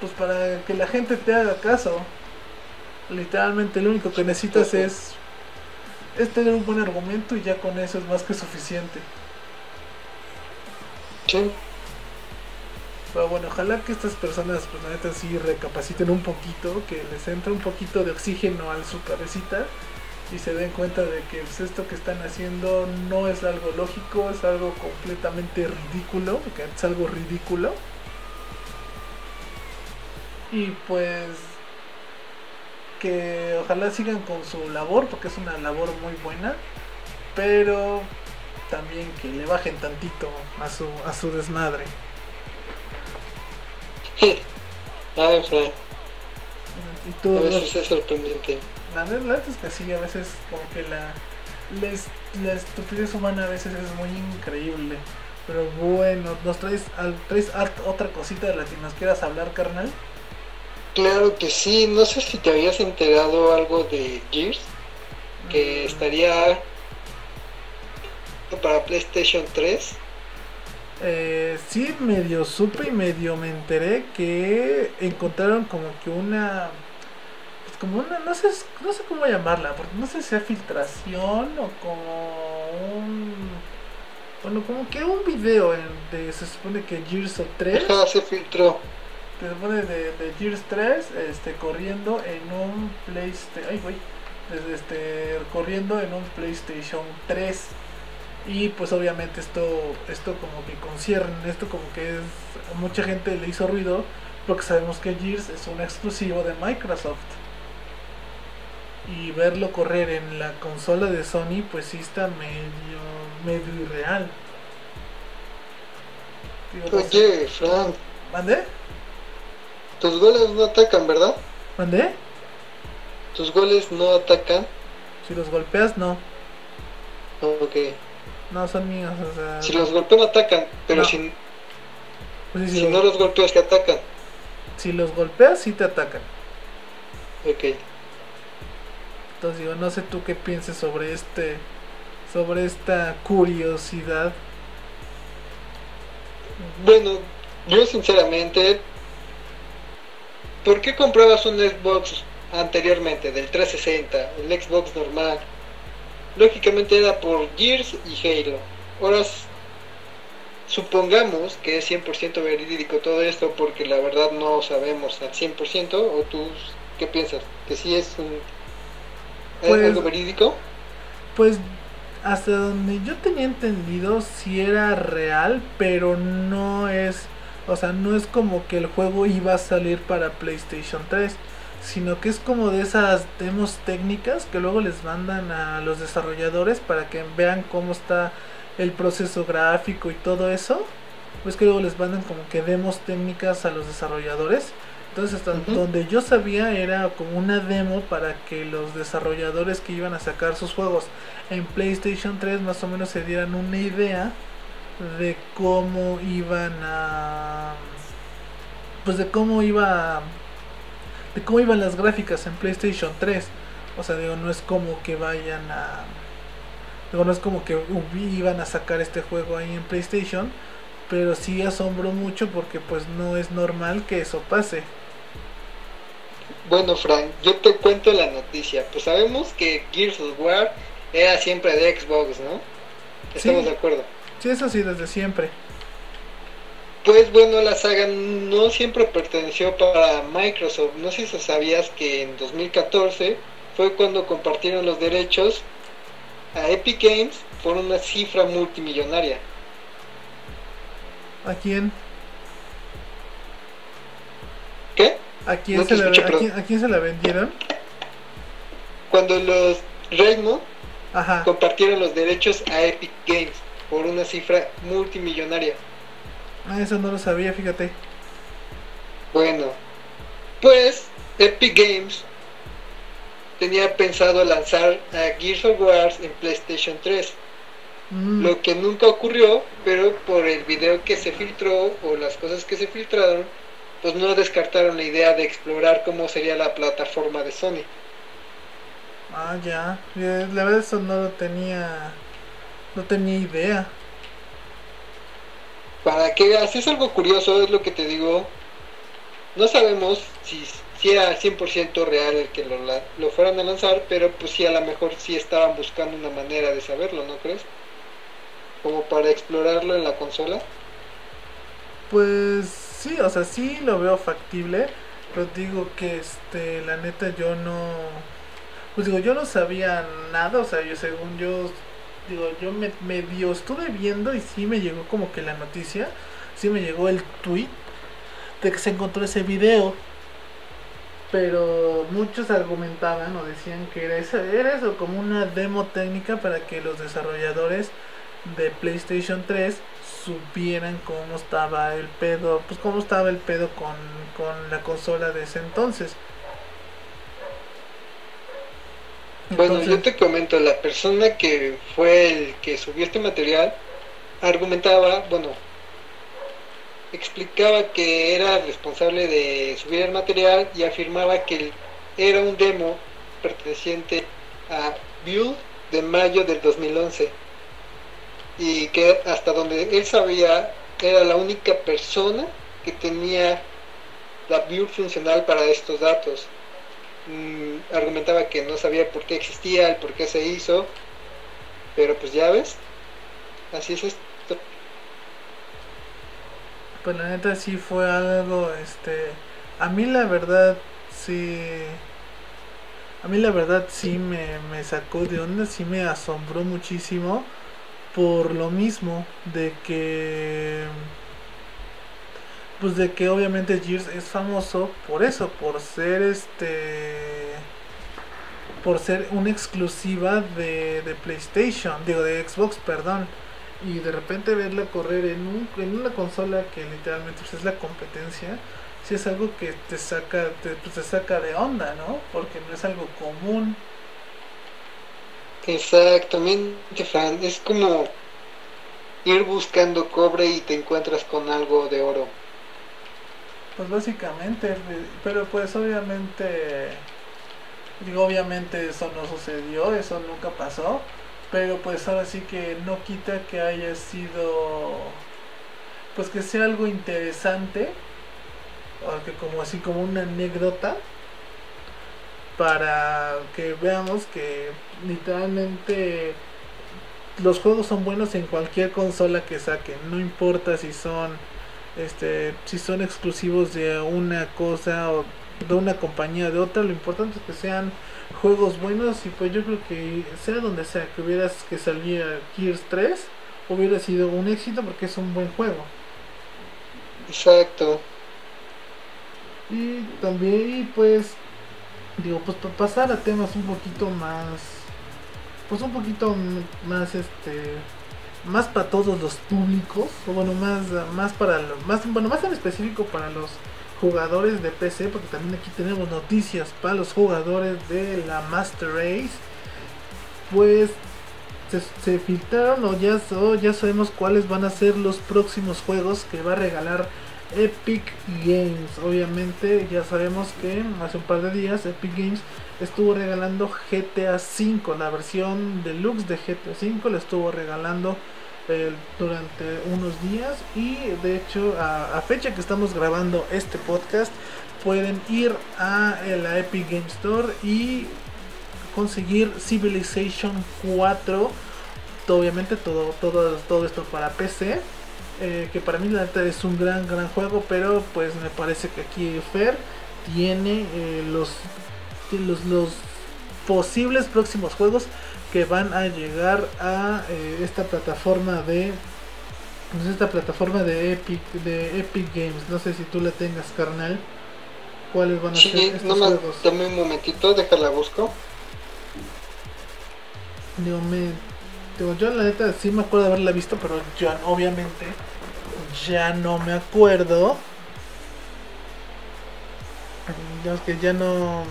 pues para que la gente te haga caso. Literalmente lo único que necesitas es es tener un buen argumento y ya con eso es más que suficiente. Sí pero bueno ojalá que estas personas pues la neta sí recapaciten un poquito que les entre un poquito de oxígeno a su cabecita y se den cuenta de que pues, esto que están haciendo no es algo lógico, es algo completamente ridículo, que es algo ridículo. Y pues que ojalá sigan con su labor, porque es una labor muy buena, pero también que le bajen tantito a su, a su desmadre. Ay, Fran. Y tú, A veces es sorprendente. la verdad es que sí, a veces como que la, la, la estupidez humana a veces es muy increíble. Pero bueno, nos traes, al- traes otra cosita de la que nos quieras hablar, carnal. Claro que sí, no sé si te habías enterado algo de Gears, que Mm, estaría para PlayStation 3. Eh, sí, medio supe y medio me enteré que encontraron como que una. pues como una. No sé, no sé cómo llamarla, porque no sé si sea filtración o como un. Bueno, como que un video en, de. Se supone que Gears of 3. Ajá, se filtró. Se supone de, de Gears 3 este, corriendo en un PlayStation. Ay, güey. Desde este, corriendo en un PlayStation 3. Y pues obviamente esto, esto como que concierne, esto como que es, a mucha gente le hizo ruido porque sabemos que Gears es un exclusivo de Microsoft. Y verlo correr en la consola de Sony pues sí está medio, medio irreal. Digo. Oye, Fran, ¿Mandé? tus goles no atacan, ¿verdad? ¿Mandé? Tus goles no atacan. Si los golpeas, no. Ok. No, son míos, o sea... Si los golpean, atacan, pero No. si, pues sí, si, no los, golpeas, que atacan. si los golpeas, sí te atacan. Ok. Entonces digo, no sé tú qué pienses sobre este... Sobre esta curiosidad. Bueno, yo sinceramente, ¿por qué comprabas un Xbox anteriormente, del 360, el Xbox normal? Lógicamente era por Gears y Halo. Ahora, supongamos que es 100% verídico todo esto, porque la verdad no sabemos al 100%, o tú, ¿qué piensas? ¿Que sí es un, es Pues- algo verídico? Pues hasta donde yo tenía entendido si era real, pero no es, o sea, no es como que el juego iba a salir para PlayStation 3, sino que es como de esas demos técnicas que luego les mandan a los desarrolladores para que vean cómo está el proceso gráfico y todo eso. Pues que luego les mandan como que demos técnicas a los desarrolladores. Entonces, hasta donde yo sabía era como una demo para que los desarrolladores que iban a sacar sus juegos en PlayStation 3 más o menos se dieran una idea de cómo iban a pues de cómo iba de cómo iban las gráficas en PlayStation 3 o sea digo no es como que vayan a digo no es como que iban a sacar este juego ahí en PlayStation pero sí asombró mucho porque pues no es normal que eso pase Bueno, Frank, yo te cuento la noticia. Pues sabemos que Gears of War era siempre de Xbox, ¿no? Estamos Sí. de acuerdo. sí eso sí desde siempre Pues bueno, la saga no siempre perteneció para Microsoft. No sé si sabías que en 2014 fue cuando compartieron los derechos a Epic Games por una cifra multimillonaria. ¿A quién? ¿Qué? ¿A quién, No se la, escuché, a, perdón. quién, a quién se la vendieron? Cuando los Ajá. compartieron los derechos a Epic Games por una cifra multimillonaria. Ah, eso no lo sabía, fíjate. Bueno, pues Epic Games tenía pensado lanzar a Gears of War en PlayStation 3, Mm, lo que nunca ocurrió, pero por el video que se filtró o las cosas que se filtraron, pues no descartaron la idea de explorar cómo sería la plataforma de Sony. Ah, ya. Eh, La verdad eso no lo tenía... No tenía idea. Para que veas, es algo curioso, es lo que te digo. No sabemos si, si era 100% real el que lo, lo fueran a lanzar, pero pues sí, a lo mejor sí estaban buscando una manera de saberlo, ¿no crees? Como para explorarlo en la consola. Pues sí, o sea, sí lo veo factible. Pero digo que, este, la neta yo no... Pues digo, yo no sabía nada. O sea, yo según yo... Digo, yo me medio estuve viendo y sí me llegó como que la noticia. Sí me llegó el tweet de que se encontró ese video. Pero muchos argumentaban o decían que era eso, era eso como una demo técnica para que los desarrolladores de PlayStation 3 supieran cómo estaba el pedo, pues cómo estaba el pedo con, con la consola de ese entonces. Bueno, yo te comento, la persona que fue el que subió este material argumentaba, bueno, explicaba que era responsable de subir el material y afirmaba que era un demo perteneciente a Build de mayo del 2011 y que hasta donde él sabía era la única persona que tenía la build funcional para estos datos. Mm, argumentaba que no sabía por qué existía, el por qué se hizo, pero pues ya ves, así es esto. Pues la neta sí fue algo, este, a mí la verdad sí, a mí la verdad sí me, me sacó de onda, sí me asombró muchísimo por lo mismo de que pues de que obviamente Gears es famoso por eso, por ser este por ser una exclusiva de, de PlayStation, digo de Xbox, perdón. Y de repente verla correr en, un, en una consola que literalmente pues, es la competencia, si es algo que te saca, te, pues, te saca de onda, ¿no? Porque no es algo común. Exactamente, Fran. Es como ir buscando cobre y te encuentras con algo de oro. Pues básicamente, pero pues obviamente, digo, obviamente eso no sucedió, eso nunca pasó, pero pues ahora sí que no quita que haya sido, pues que sea algo interesante, o que como así como una anécdota, para que veamos que literalmente los juegos son buenos en cualquier consola que saquen, no importa si son este si son exclusivos de una cosa o de una compañía de otra, lo importante es que sean juegos buenos y pues yo creo que sea donde sea que hubieras que saliera Gears 3 hubiera sido un éxito porque es un buen juego. Exacto. Y también pues digo pues para pasar a temas un poquito más pues un poquito más este más para todos los públicos o bueno más más para más bueno más en específico para los jugadores de PC porque también aquí tenemos noticias para los jugadores de la Master Race pues se, filtraron o ya, o ya sabemos cuáles van a ser los próximos juegos que va a regalar Epic Games. Obviamente ya sabemos que hace un par de días Epic Games estuvo regalando GTA V, la versión deluxe de GTA V la estuvo regalando eh, durante unos días y de hecho a, fecha que estamos grabando este podcast pueden ir a eh, la Epic Games Store y conseguir Civilization 4 obviamente todo, todo, todo esto para PC eh, que para mí la es un gran gran juego pero pues me parece que aquí Fer tiene los, los, los posibles próximos juegos que van a llegar a eh, esta plataforma de pues, esta plataforma de Epic de Epic Games. No sé si tú la tengas carnal. Cuáles van a ser estos no juegos dame un momentito déjala busco. Digo, me, digo, yo la neta sí me acuerdo de haberla visto pero ya obviamente ya no me acuerdo. Ya que ya no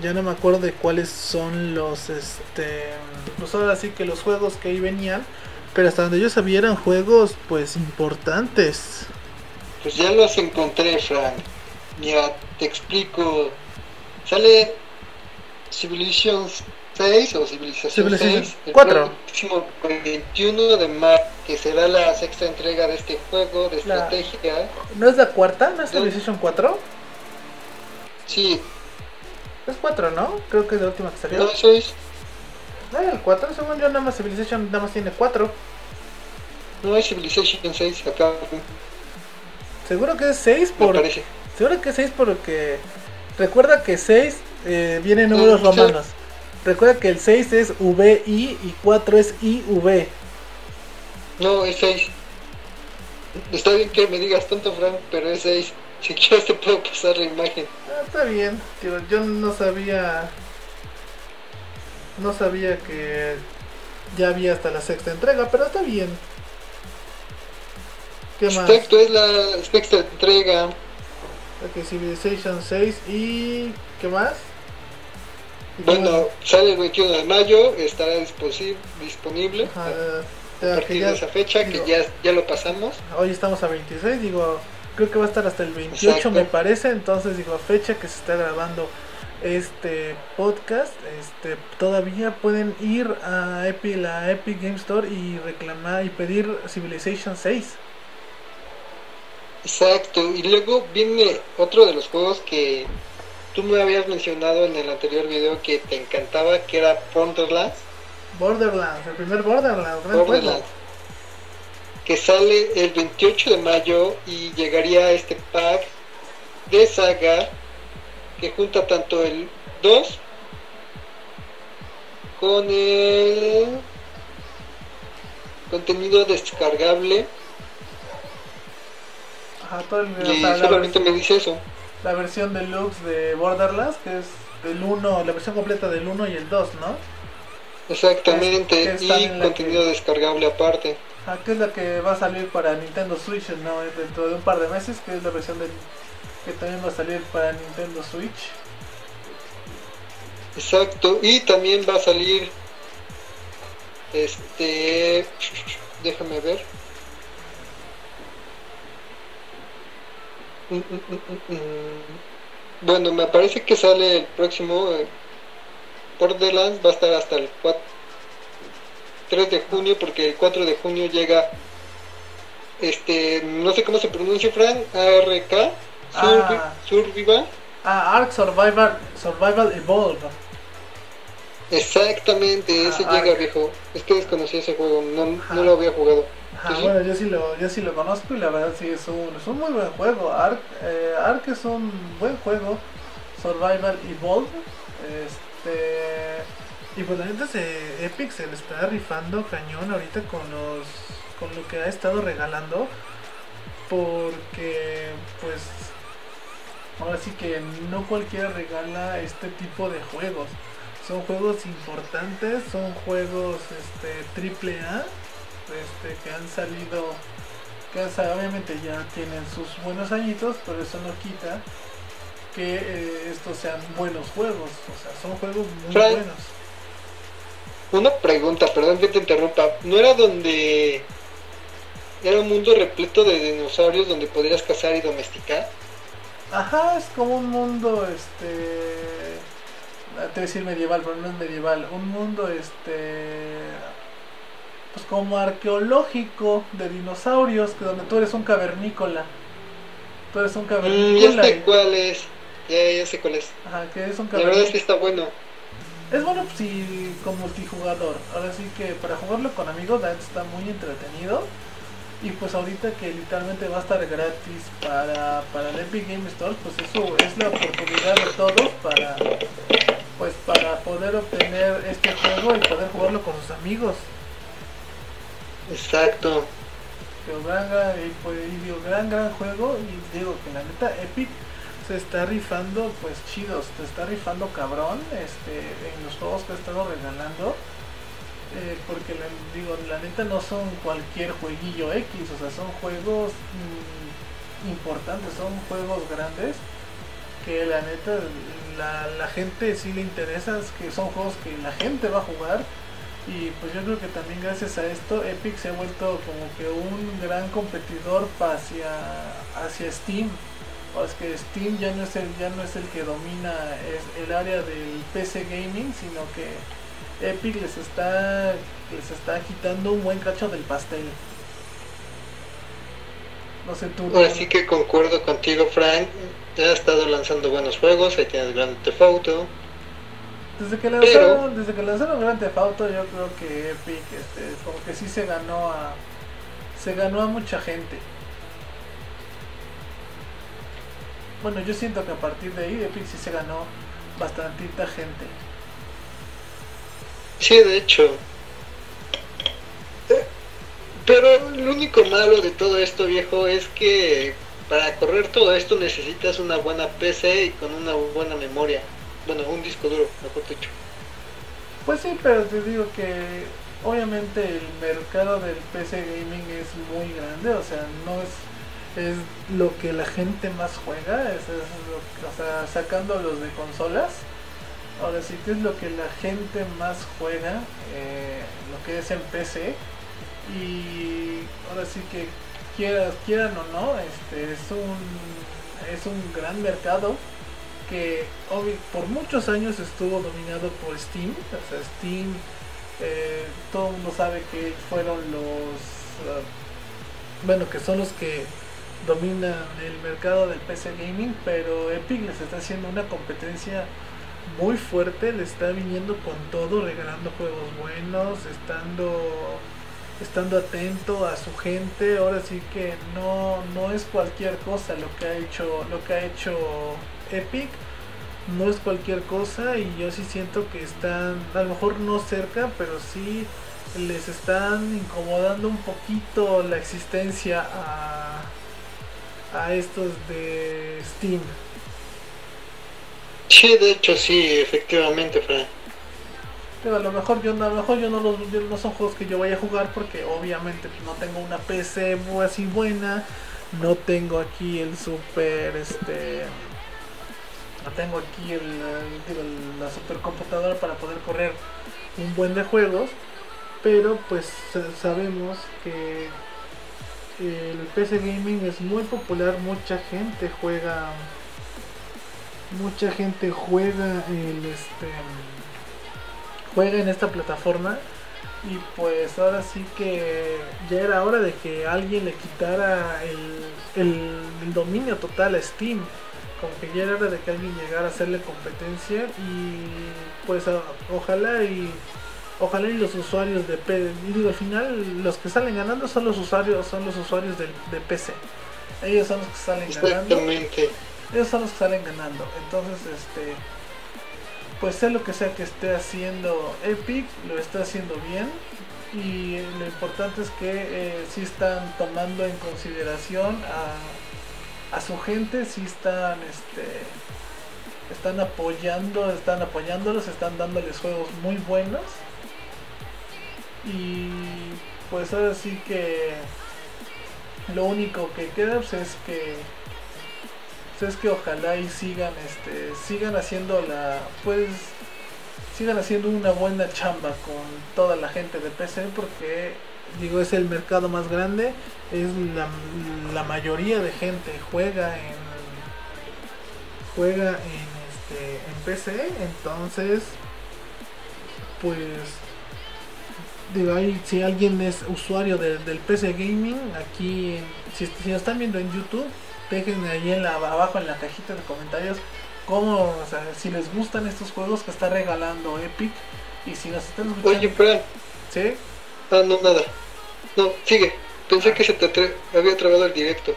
ya no me acuerdo de cuáles son los este pues ahora sí que los juegos que ahí venían, pero hasta donde yo sabía eran juegos pues importantes. Pues ya los encontré, Frank. Ya te explico. Sale Civilization 6 o Civilización 6 el 4. próximo 21 de marzo, que será la sexta entrega de este juego de estrategia. ¿No es la cuarta? ¿No es Civilization 4? Sí. Es 4, ¿no? Creo que es la última que salió. No, 6. No, el 4, según yo, nada más Civilization nada más tiene 4. No, es Civilization 6 acá. Seguro que es 6 por... Seguro que es 6 porque... Recuerda que 6 eh, viene en números no, romanos. Recuerda que el 6 es VI y 4 es IV. No, es 6. Está bien que me digas tanto, Frank, pero es 6. Si quieres te puedo pasar la imagen. Ah, está bien, tío, yo no sabía... No sabía que... ya había hasta la sexta entrega, pero está bien. ¿Qué más? Exacto, es la sexta entrega. Ok, Civilization 6 y... ¿qué más? Bueno, sale el 21 de mayo, estará disponible a partir de esa fecha, que ya, ya lo pasamos. Hoy estamos a 26, digo, creo que va a estar hasta el 28 me parece, entonces digo, fecha que se está grabando este podcast, este todavía pueden ir a Epic, la Epic Game Store y reclamar y pedir Civilization 6. Exacto, y luego viene otro de los juegos que tú me habías mencionado en el anterior video que te encantaba, que era Borderlands. Borderlands, el primer Borderlands, Borderlands. Que sale el 28 de mayo y llegaría este pack de saga que junta tanto el 2 con el contenido descargable. Ajá, todo el, y solamente me dice eso la versión deluxe de Borderlands, que es el 1, la versión completa del 1 y el 2, ¿no? Exactamente, y contenido descargable aparte. Ah, que es la que va a salir para Nintendo Switch, ¿no? Dentro de un par de meses, que es la versión del, que también va a salir para Nintendo Switch. Exacto, y también va a salir este déjame ver Mm, mm, mm, bueno, me parece que sale el próximo eh, Borderlands, va a estar hasta el 4, 3 de junio, porque el 4 de junio llega, este, no sé cómo se pronuncia, Fran, ARK, ah. Survival. Ah, Ark Survival, Survival Evolve. Exactamente, ese ah, llega viejo. Es que desconocí ese juego, no, no lo había jugado. Bueno, yo sí, lo, yo sí lo conozco y la verdad sí es un, es un muy buen juego. Ark, eh, Ark es un buen juego. Survival Evolved. Este. Y pues la gente se, Epic se le está rifando cañón ahorita con los con lo que ha estado regalando. Porque pues ahora sí que no cualquiera regala este tipo de juegos. Son juegos importantes, son juegos este triple A este, que han salido, que obviamente ya tienen sus buenos añitos, pero eso no quita que eh, estos sean buenos juegos, o sea, son juegos muy buenos. Una pregunta, perdón que te interrumpa, ¿no era donde era un mundo repleto de dinosaurios donde podrías cazar y domesticar? Ajá, es como un mundo, este, te voy a decir medieval, pero no es medieval, un mundo, este, pues como arqueológico de dinosaurios, que donde tú eres un cavernícola. Tú eres un cavernícola. Mm, ya sé cuál es. Ya, ya sé cuál es. Ajá, que es un cavernícola. La verdad es que está bueno. Es bueno sí como multijugador. Ahora sí que para jugarlo con amigos está muy entretenido. Y pues ahorita que literalmente va a estar gratis para, para el Epic Game Store, pues eso es la oportunidad de todos para pues para poder obtener este juego y poder jugarlo con sus amigos. Exacto. Pero gran, y pues, gran, gran juego. Y digo que la neta, Epic se está rifando, pues chidos, se está rifando cabrón este, en los juegos que ha estado regalando. Eh, porque la, digo, la neta no son cualquier jueguillo X, o sea, son juegos mm, importantes, son juegos grandes que la neta la, la gente sí le interesa, que son juegos que la gente va a jugar y pues yo creo que también gracias a esto Epic se ha vuelto como que un gran competidor hacia, hacia Steam. O es que Steam ya no es el, ya no es el que domina el área del PC gaming, sino que Epic les está, les está quitando un buen cacho del pastel. No sé tú. Así que concuerdo contigo, Frank. Ya ha estado lanzando buenos juegos. Ahí tienes Grand Theft Auto. Desde que lanzaron, desde que lanzaron Grand Theft Auto, yo creo que Epic, este, como que sí se ganó a, se ganó a mucha gente. Bueno, yo siento que a partir de ahí Epic sí se ganó bastantita gente. Sí, de hecho. Pero lo único malo de todo esto, viejo, es que para correr todo esto necesitas una buena PC y con una buena memoria. Bueno, un disco duro, mejor dicho. Pues sí, pero te digo que obviamente el mercado del PC gaming es muy grande, o sea, no es es lo que la gente más juega, es, o sea, sacando los de consolas, ahora sí que es lo que la gente más juega, eh, lo que es en PC, y ahora sí que quieras, quieran o no, este es un, es un gran mercado que por muchos años estuvo dominado por Steam, o sea, Steam, eh, todo el mundo sabe que fueron los, ah, bueno, que son los que dominan el mercado del PC gaming, pero Epic les está haciendo una competencia muy fuerte, le está viniendo con todo, regalando juegos buenos, estando estando atento a su gente, ahora sí que no, no es cualquier cosa lo que ha hecho, lo que ha hecho Epic, no es cualquier cosa y yo sí siento que están, a lo mejor no cerca, pero sí les están incomodando un poquito la existencia a, a estos de Steam. Sí, de hecho sí, efectivamente, Fran. Pero a lo mejor yo, a lo mejor yo no los, no son juegos que yo vaya a jugar porque obviamente no tengo una PC así buena, no tengo aquí el super este no tengo aquí el, el, la supercomputadora para poder correr un buen de juegos, pero pues sabemos que el PC gaming es muy popular, mucha gente juega mucha gente juega el este juega en esta plataforma y pues ahora sí que ya era hora de que alguien le quitara el, el, dominio total a Steam como que ya era hora de que alguien llegara a hacerle competencia y pues ojalá y ojalá y los usuarios de PC, digo al final los que salen ganando son los usuarios son los usuarios de, de PC ellos son los que salen ganando. Ellos son los que salen ganando. Entonces este pues sea lo que sea que esté haciendo Epic, lo está haciendo bien y lo importante es que eh, si están tomando en consideración a, a su gente, si están este están apoyando, están apoyándolos, están dándoles juegos muy buenos y pues ahora sí que lo único que queda pues, es que es que ojalá y sigan este sigan haciendo la pues sigan haciendo una buena chamba con toda la gente de PC porque digo es el mercado más grande es la, la mayoría de gente juega en juega en este en PC entonces pues digo ahí si alguien es usuario del PC gaming aquí si, si lo están viendo en YouTube dejen ahí en la, abajo en la cajita de comentarios cómo, o sea, si les gustan estos juegos que está regalando Epic y si nos están escuchando. Oye, Fran. ¿Sí? Ah, no, nada. No, sigue. Pensé ah. que se te había trabado el directo.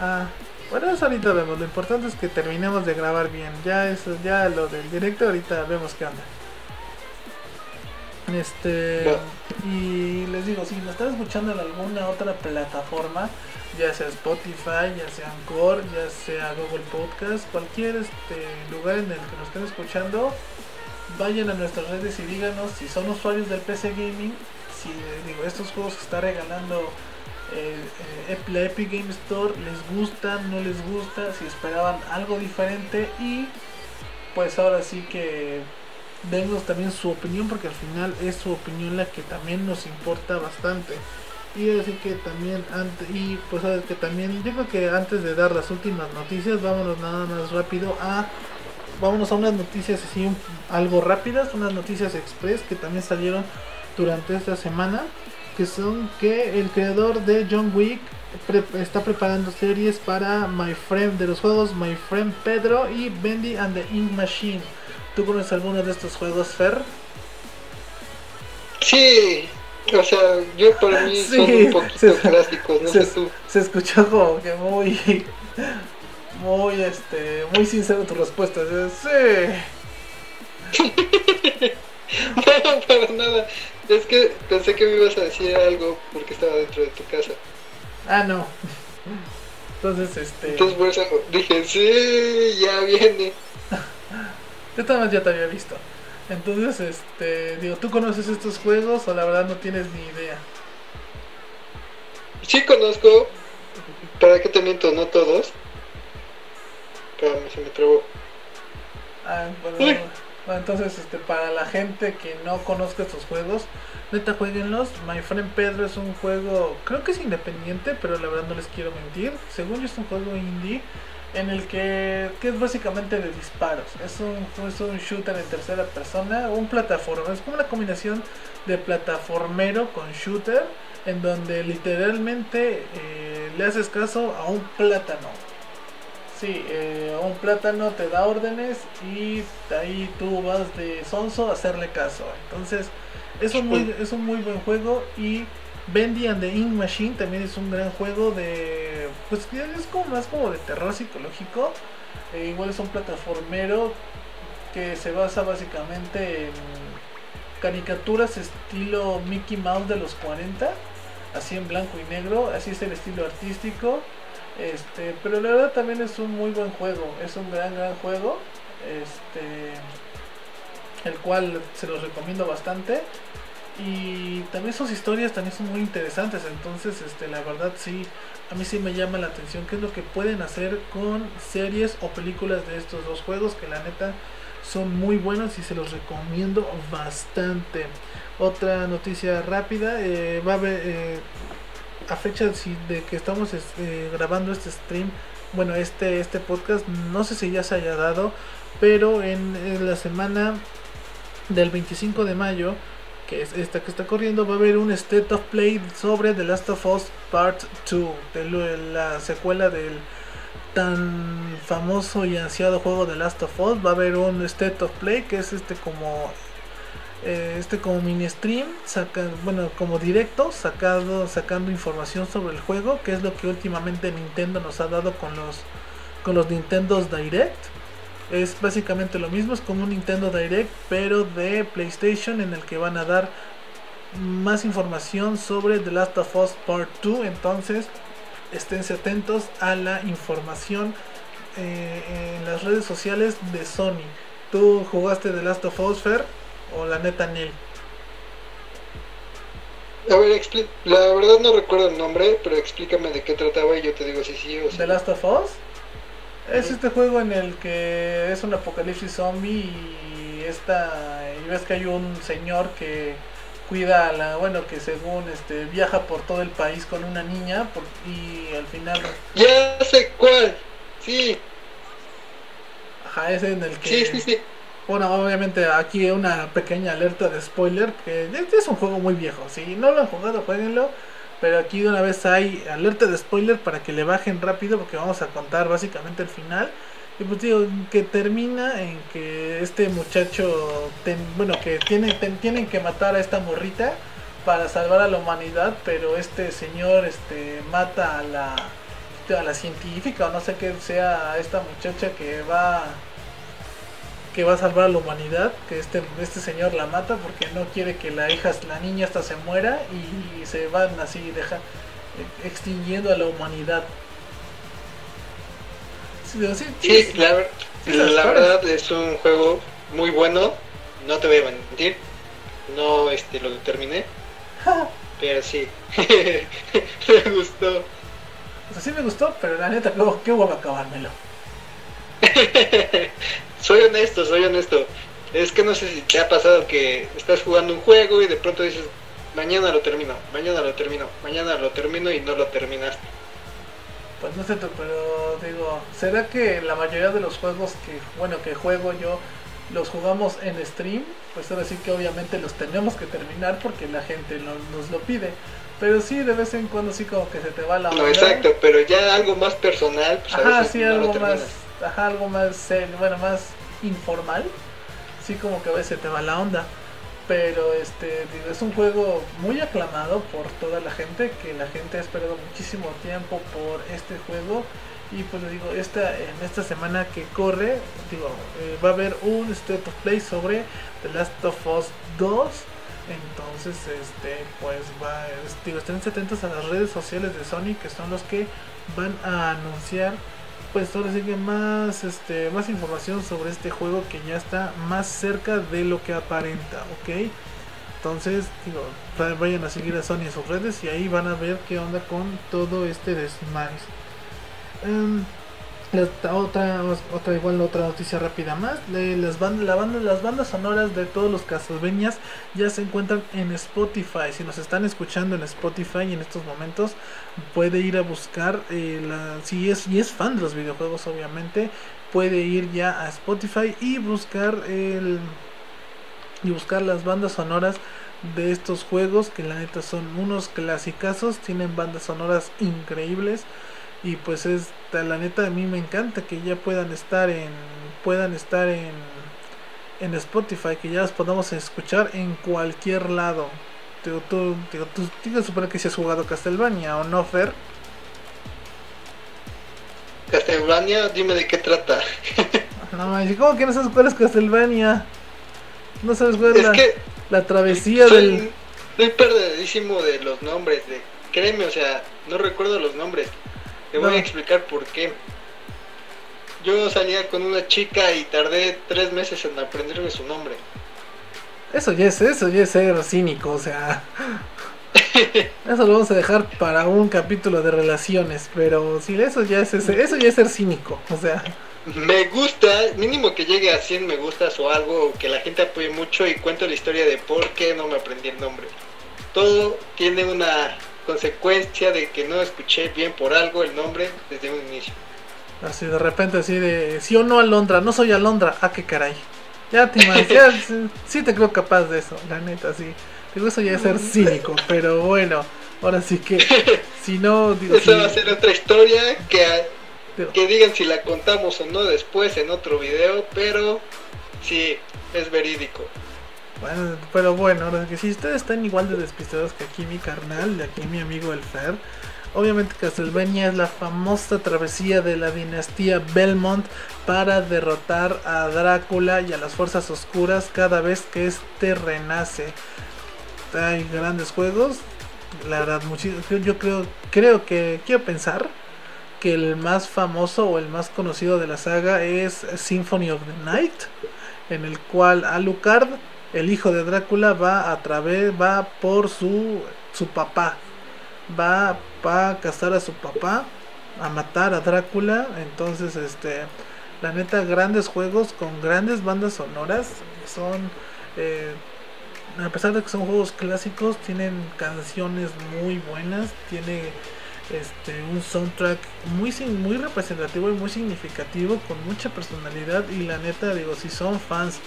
Ah, bueno, eso ahorita vemos. Lo importante es que terminemos de grabar bien. Ya eso, ya lo del directo, ahorita vemos qué onda. Este. Y les digo, si nos están escuchando en alguna otra plataforma, ya sea Spotify, ya sea Anchor, ya sea Google Podcast, cualquier este, lugar en el que nos estén escuchando, vayan a nuestras redes y díganos si son usuarios del PC Gaming, si digo estos juegos que está regalando eh, eh, la Epic Game Store les gustan, no les gusta, si esperaban algo diferente y pues ahora sí que denos también su opinión porque al final es su opinión la que también nos importa bastante. Y decir que también antes y pues que también yo que antes de dar las últimas noticias vámonos nada más rápido a vámonos a unas noticias así algo rápidas unas noticias express que también salieron durante esta semana que son que el creador de John Wick está preparando series para My Friend de los juegos My Friend Pedro y Bendy and the Ink Machine ¿Tú conoces alguno de estos juegos, Fer? Sí, o sea, yo para mí (laughs) son un poquito clásicos, no se, sé tú. Se escuchó como que muy, muy, este, muy sincero tu respuesta. Sí. (laughs) no, para nada. Es que pensé que me ibas a decir algo porque estaba dentro de tu casa. Ah, no. (laughs) Entonces, este. Entonces por eso dije, sí, ya viene. Yo también ya te había visto. Entonces, este, digo, ¿tú conoces estos juegos o la verdad no tienes ni idea? Sí conozco, ¿para qué te miento? No todos. Espérame, se me trabó. Ah, bueno, entonces, este, para la gente que no conozca estos juegos, neta, jueguenlos. My Friend Pedro es un juego, creo que es independiente, pero la verdad no les quiero mentir. Según yo es un juego indie en el que, que es básicamente de disparos. Es un, es un shooter en tercera persona, un plataforma. Es como una combinación de plataformero con shooter, en donde literalmente eh, le haces caso a un plátano. Sí, eh, un plátano te da órdenes y ahí tú vas de sonso a hacerle caso. Entonces, es un muy, es un muy buen juego y Bendy and the Ink Machine también es un gran juego de. Pues es como más como de terror psicológico. E igual es un plataformero que se basa básicamente en caricaturas estilo Mickey Mouse de los 40, así en blanco y negro, así es el estilo artístico. Este, pero la verdad también es un muy buen juego, es un gran gran juego. Este el cual se los recomiendo bastante y también sus historias también son muy interesantes entonces este la verdad sí a mí sí me llama la atención qué es lo que pueden hacer con series o películas de estos dos juegos que la neta son muy buenos y se los recomiendo bastante. Otra noticia rápida eh, va a haber eh, a fecha de que estamos este, grabando este stream bueno este este podcast no sé si ya se haya dado pero en la semana del 25 de mayo que es esta que está corriendo, va a haber un State of Play sobre The Last of Us Part 2, de la secuela del tan famoso y ansiado juego The Last of Us. Va a haber un State of Play que es este como eh, este como mini stream, bueno, como directo, sacado, sacando información sobre el juego, que es lo que últimamente Nintendo nos ha dado con los con los Nintendos Direct es básicamente lo mismo, es como un Nintendo Direct, pero de PlayStation en el que van a dar más información sobre The Last of Us Part 2. Entonces, esténse atentos a la información eh, en las redes sociales de Sony. ¿Tú jugaste The Last of Us, Fer? ¿O la neta Neil? A ver, la verdad no recuerdo el nombre, pero explícame de qué trataba y yo te digo si sí o sí. ¿The Last of Us? Es este juego en el que es un apocalipsis zombie y esta y ves que hay un señor que cuida a la bueno que según este viaja por todo el país con una niña y al final ya sé cuál sí. Ajá es en el que sí sí sí. Bueno obviamente aquí una pequeña alerta de spoiler que este es un juego muy viejo si no lo han jugado jueguenlo pero aquí de una vez hay alerta de spoiler para que le bajen rápido porque vamos a contar básicamente el final. Y pues digo, que termina en que este muchacho, bueno, que tiene, tienen que matar a esta morrita para salvar a la humanidad, pero este señor este, mata a la, a la científica o no sé qué sea esta muchacha que va que va a salvar a la humanidad, que este, este señor la mata porque no quiere que la hija, la niña hasta se muera y, se van así, deja, extinguiendo a la humanidad. Sí, la, la verdad es un juego muy bueno, no te voy a mentir, no este lo terminé, pero sí, (laughs) me gustó. O sea, sí me gustó, pero la neta, qué huevo acabármelo. (laughs) soy honesto, soy honesto. Es que no sé si te ha pasado que estás jugando un juego y de pronto dices, mañana lo termino, mañana lo termino, mañana lo termino y no lo terminaste. Pues no sé, pero digo, ¿será que la mayoría de los juegos que, bueno, que juego yo, los jugamos en stream? Pues ahora sí que obviamente los tenemos que terminar porque la gente nos lo pide. Pero sí, de vez en cuando sí como que se te va la onda. No, exacto, pero ya algo más personal, pues Ajá, sí, algo más algo más bueno, más informal, sí como que a veces te va la onda. Pero este es un juego muy aclamado por toda la gente, que la gente ha esperado muchísimo tiempo por este juego. Y pues digo, esta, en esta semana que corre, digo, eh, va a haber un State of Play sobre The Last of Us 2. Entonces, este, pues va, digo, estén atentos a las redes sociales de Sony, que son los que van a anunciar pues ahora sí que más este más información sobre este juego que ya está más cerca de lo que aparenta ok entonces digo vayan a seguir a Sony en sus redes y ahí van a ver qué onda con todo este desmadre em, otra, otra igual otra noticia rápida más. Las bandas la banda, las bandas sonoras de todos los Castlevanias ya se encuentran en Spotify. Si nos están escuchando en Spotify en estos momentos puede ir a buscar eh, si es y es fan de los videojuegos obviamente puede ir ya a Spotify y buscar el y buscar las bandas sonoras de estos juegos que la neta son unos clasicazos tienen bandas sonoras increíbles y pues es la neta a mí me encanta que ya puedan estar en puedan estar en en Spotify que ya las podamos escuchar en cualquier lado. Tú, tú, tú, tú, suponer que si has jugado Castlevania o no Fer Castlevania dime de qué trata. (laughs) No ¿cómo que no sabes cuál es Castlevania? no sabes cuál es, la, que la travesía del soy perdidísimo de los nombres de créeme o sea no recuerdo los nombres te voy a explicar por qué. Yo salía con una chica y tardé tres meses en aprenderme su nombre. Eso ya es, eso ya es ser cínico, o sea. (laughs) eso lo vamos a dejar para un capítulo de relaciones, pero sí, eso ya es eso ya es ser cínico, o sea. Me gusta, mínimo que llegue a 100 me gustas o algo, que la gente apoye mucho y cuento la historia de por qué no me aprendí el nombre. Todo tiene una consecuencia de que no escuché bien por algo el nombre desde un inicio. Así de repente, así de, sí o no Alondra, no soy Alondra, ah, qué caray. Ya te imaginas, (laughs) sí, te creo capaz de eso, la neta, sí. Digo, eso ya es ser cínico, pero bueno, ahora sí que, (laughs) si no... Digo, Esa va a ser otra historia que, que digan si la contamos o no después en otro video, pero sí, es verídico. Pero bueno, ahora que si ustedes están igual de despistados que aquí mi carnal, de aquí mi amigo el Fer, obviamente Castlevania es la famosa travesía de la dinastía Belmont para derrotar a Drácula y a las fuerzas oscuras cada vez que éste renace. Hay grandes juegos, la verdad, yo creo, creo que quiero pensar que el más famoso o el más conocido de la saga es Symphony of the Night, en el cual Alucard el hijo de Drácula va a través, va por su, su papá, va, a cazar a su papá, a matar a Drácula, entonces este, la neta, grandes juegos con grandes bandas sonoras, son, eh, a pesar de que son juegos clásicos, tienen canciones muy buenas, tiene este un soundtrack muy muy representativo y muy significativo con mucha personalidad. Y la neta digo si son fans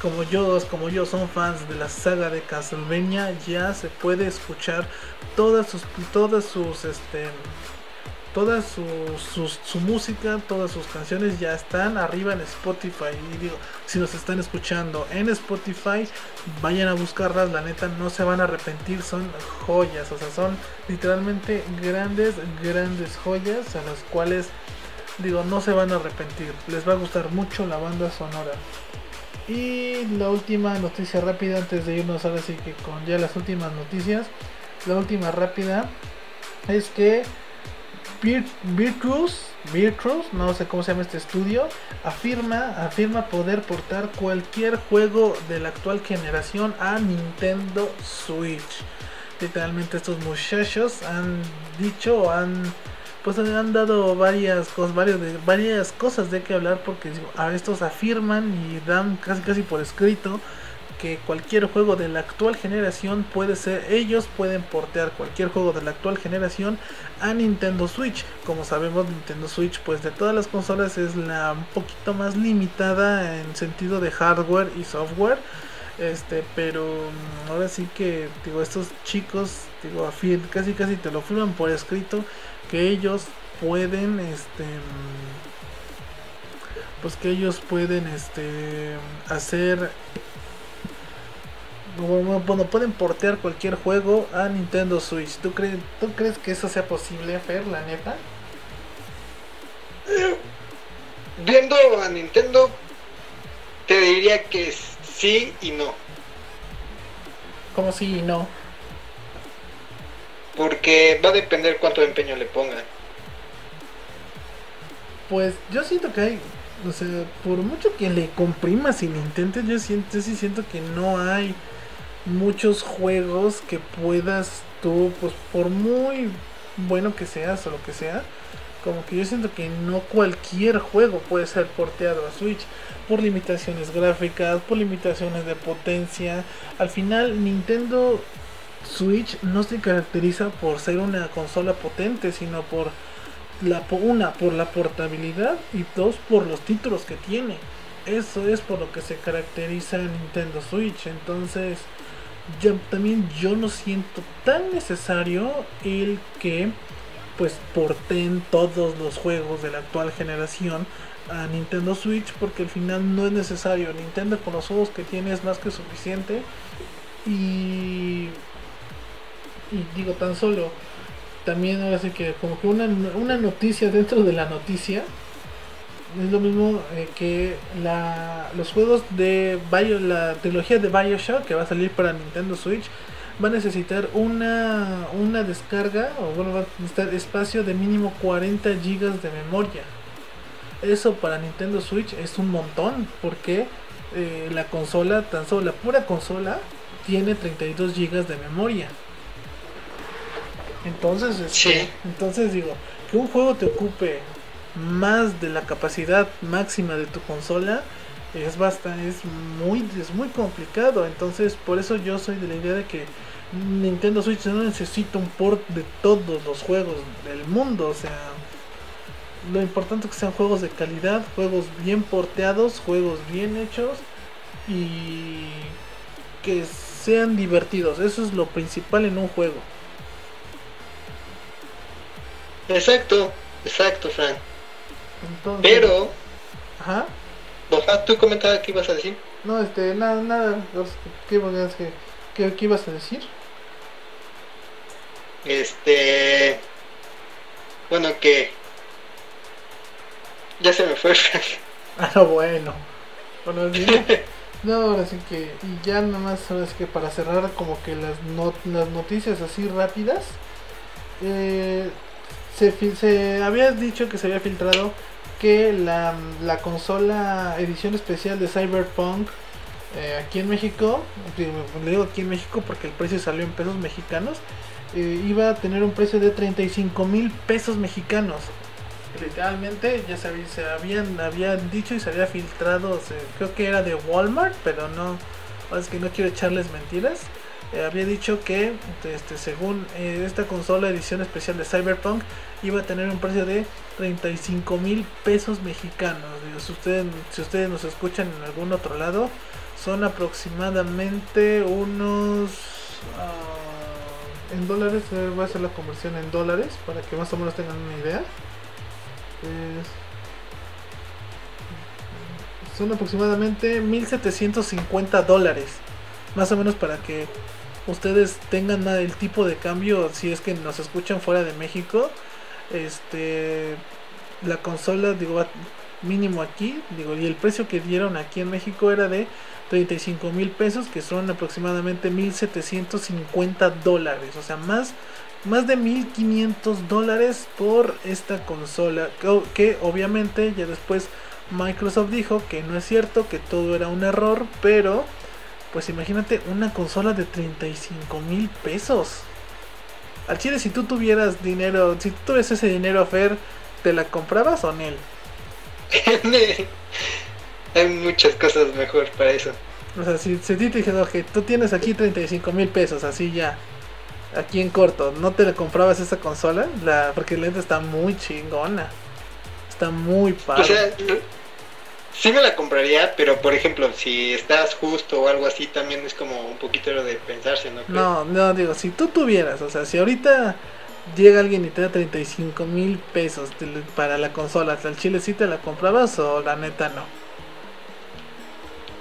como yo, como yo son fans de la saga de Castlevania, ya se puede escuchar todas sus, todas sus, este, toda su, su, música, todas sus canciones ya están arriba en Spotify. Y digo, si nos están escuchando en Spotify, vayan a buscarlas, la neta no se van a arrepentir, son joyas, o sea, son literalmente grandes, grandes joyas a las cuales digo, no se van a arrepentir, les va a gustar mucho la banda sonora. Y la última noticia rápida antes de irnos ahora sí que con ya las últimas noticias. La última rápida es que Virtuos, Virtuos, no sé cómo se llama este estudio, afirma, afirma poder portar cualquier juego de la actual generación a Nintendo Switch. Literalmente estos muchachos han dicho han pues han dado varias cosas, varias, de, varias cosas de que hablar porque a estos afirman y dan casi casi por escrito que cualquier juego de la actual generación puede ser, ellos pueden portear cualquier juego de la actual generación a Nintendo Switch. Como sabemos, Nintendo Switch, pues de todas las consolas es la un poquito más limitada en sentido de hardware y software. Este, pero mm, ahora sí que digo, estos chicos, digo, casi casi te lo firman por escrito que ellos pueden este pues que ellos pueden este hacer bueno, pueden portear cualquier juego a Nintendo Switch. ¿Tú crees, ¿Tú crees que eso sea posible, Fer, la neta? Viendo a Nintendo, te diría que sí y no. ¿Cómo sí y no? Porque va a depender cuánto empeño le pongan. Pues yo siento que hay, o sea, por mucho que le comprimas y le intentes, yo, siento, yo sí siento que no hay muchos juegos que puedas tú, pues por muy bueno que seas o lo que sea, como que yo siento que no cualquier juego puede ser porteado a Switch por limitaciones gráficas, por limitaciones de potencia. Al final Nintendo Switch no se caracteriza por ser una consola potente, sino por la una por la portabilidad y dos por los títulos que tiene. Eso es por lo que se caracteriza Nintendo Switch. Entonces, yo, también yo no siento tan necesario el que pues porten todos los juegos de la actual generación a Nintendo Switch porque al final no es necesario. Nintendo con los juegos que tiene es más que suficiente. Y, y digo tan solo, también ahora sí que como que una, una noticia dentro de la noticia es lo mismo eh, que la, los juegos de Bio, la trilogía de Bioshock que va a salir para Nintendo Switch va a necesitar una, una descarga o bueno va a necesitar espacio de mínimo 40 GB de memoria. Eso para Nintendo Switch es un montón porque eh, la consola, tan solo la pura consola, tiene 32 GB de memoria. Entonces, este, entonces digo, que un juego te ocupe más de la capacidad máxima de tu consola es bastante es muy es muy complicado. Entonces por eso yo soy de la idea de que Nintendo Switch no necesita un port de todos los juegos del mundo. O sea lo importante es que sean juegos de calidad juegos bien porteados juegos bien hechos y que sean divertidos. Eso es lo principal en un juego exacto exacto Frank pero. Ajá. ¿Tú comentabas qué ibas a decir? No, este, nada, nada. ¿Qué, qué, qué ibas a decir? Este. Bueno, que. Ya se me fue. (laughs) ah, bueno. Bueno, (laughs) no, ahora sí que. Y ya nada más, sí que para cerrar, como que las, las noticias así rápidas. Eh, se, se había dicho que se había filtrado que la, la consola edición especial de Cyberpunk eh, aquí en México, le digo aquí en México porque el precio salió en pesos mexicanos, eh, iba a tener un precio de 35 mil pesos mexicanos. Literalmente ya se, se habían, habían dicho y se había filtrado, creo que era de Walmart, pero no, es que no quiero echarles mentiras. Eh, había dicho que este, según esta consola edición especial de Cyberpunk iba a tener un precio de 35 mil pesos mexicanos. si, ustedes, si ustedes nos escuchan en algún otro lado, son aproximadamente unos... Uh, en dólares, voy a hacer la conversión en dólares para que más o menos tengan una idea. son aproximadamente 1750 dólares. Más o menos para que ustedes tengan el tipo de cambio si es que nos escuchan fuera de México este la consola digo mínimo aquí digo y el precio que dieron aquí en México era de 35 mil pesos que son aproximadamente 1750 dólares o sea más más de 1500 dólares por esta consola que, que obviamente ya después Microsoft dijo que no es cierto que todo era un error pero pues imagínate una consola de 35 mil pesos al chile, si tú tuvieras dinero, si tú tuvieras ese dinero, Fer, ¿te la comprabas o Nel? (laughs) Hay muchas cosas mejor para eso. O sea, si, si te dijeron que tú tienes aquí 35 mil pesos, así ya, aquí en corto, ¿no te la comprabas esa consola? La, porque la lente está muy chingona. Está muy padre. O sea, sí me la compraría, pero por ejemplo, si estás justo o algo así, también es como un poquito lo de pensarse, ¿no? No, no, digo, si tú tuvieras, o sea, si ahorita llega alguien y te da 35 mil pesos para la consola, ¿al chile sí te la comprabas o la neta no?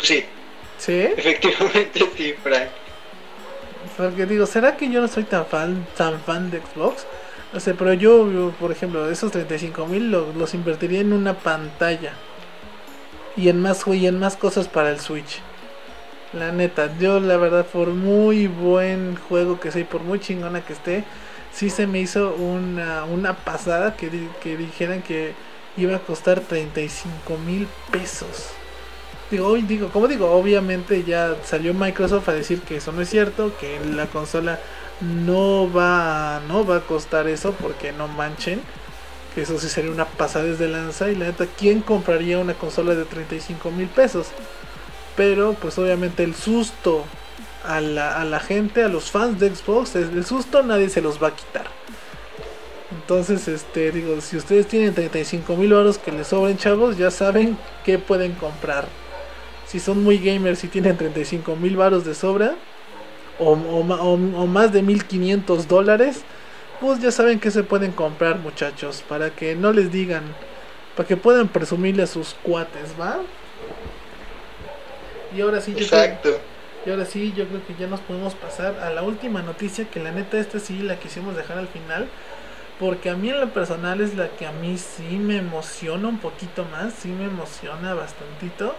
Sí. ¿Sí? Efectivamente sí, Frank. Porque digo, ¿será que yo no soy tan fan, tan fan de Xbox? No sé, pero yo, por ejemplo, esos 35 mil los invertiría en una pantalla y en más y en más cosas para el Switch. La neta, yo la verdad por muy buen juego que sea y por muy chingona que esté, sí se me hizo una, una pasada que, que dijeran que iba a costar 35 mil pesos. Digo, digo, como digo, obviamente ya salió Microsoft a decir que eso no es cierto, que la consola no va, no va a costar eso porque no manchen. Eso sí sería una pasada desde lanza. Y la neta, ¿quién compraría una consola de 35 mil pesos? Pero pues obviamente el susto a la, a la gente, a los fans de Xbox, el susto nadie se los va a quitar. Entonces, este, digo, si ustedes tienen 35 mil euros que les sobren, chavos, ya saben qué pueden comprar. Si son muy gamers y tienen 35 mil baros de sobra, o, o, más de 1500 dólares, pues ya saben que se pueden comprar, muchachos, para que no les digan, para que puedan presumirle a sus cuates, ¿va? Y ahora sí, Exacto. y ahora sí, yo creo que ya nos podemos pasar a la última noticia, que la neta esta sí la quisimos dejar al final porque a mí en lo personal es la que a mí sí me emociona un poquito más, sí me emociona bastantito,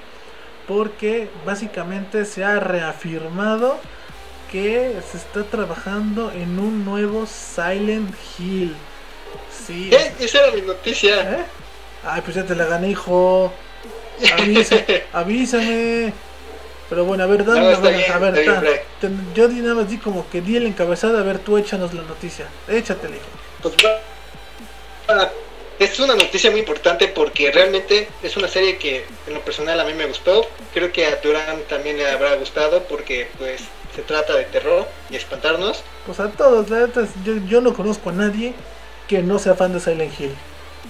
porque básicamente se ha reafirmado que se está trabajando en un nuevo Silent Hill. Sí. ¿Eh? Esa era mi noticia. ¿Eh? Ay, pues ya te la gané, hijo. (laughs) avísame. Pero bueno, a ver, dame, a ver, a ver, yo di nada más di como que di el encabezado, a ver, tú échanos la noticia. Échatela, hijo pues es una noticia muy importante porque realmente es una serie que en lo personal a mí me gustó. Creo que a Durán también le habrá gustado porque pues se trata de terror y espantarnos. Pues a todos, yo, yo no conozco a nadie que no sea fan de Silent Hill.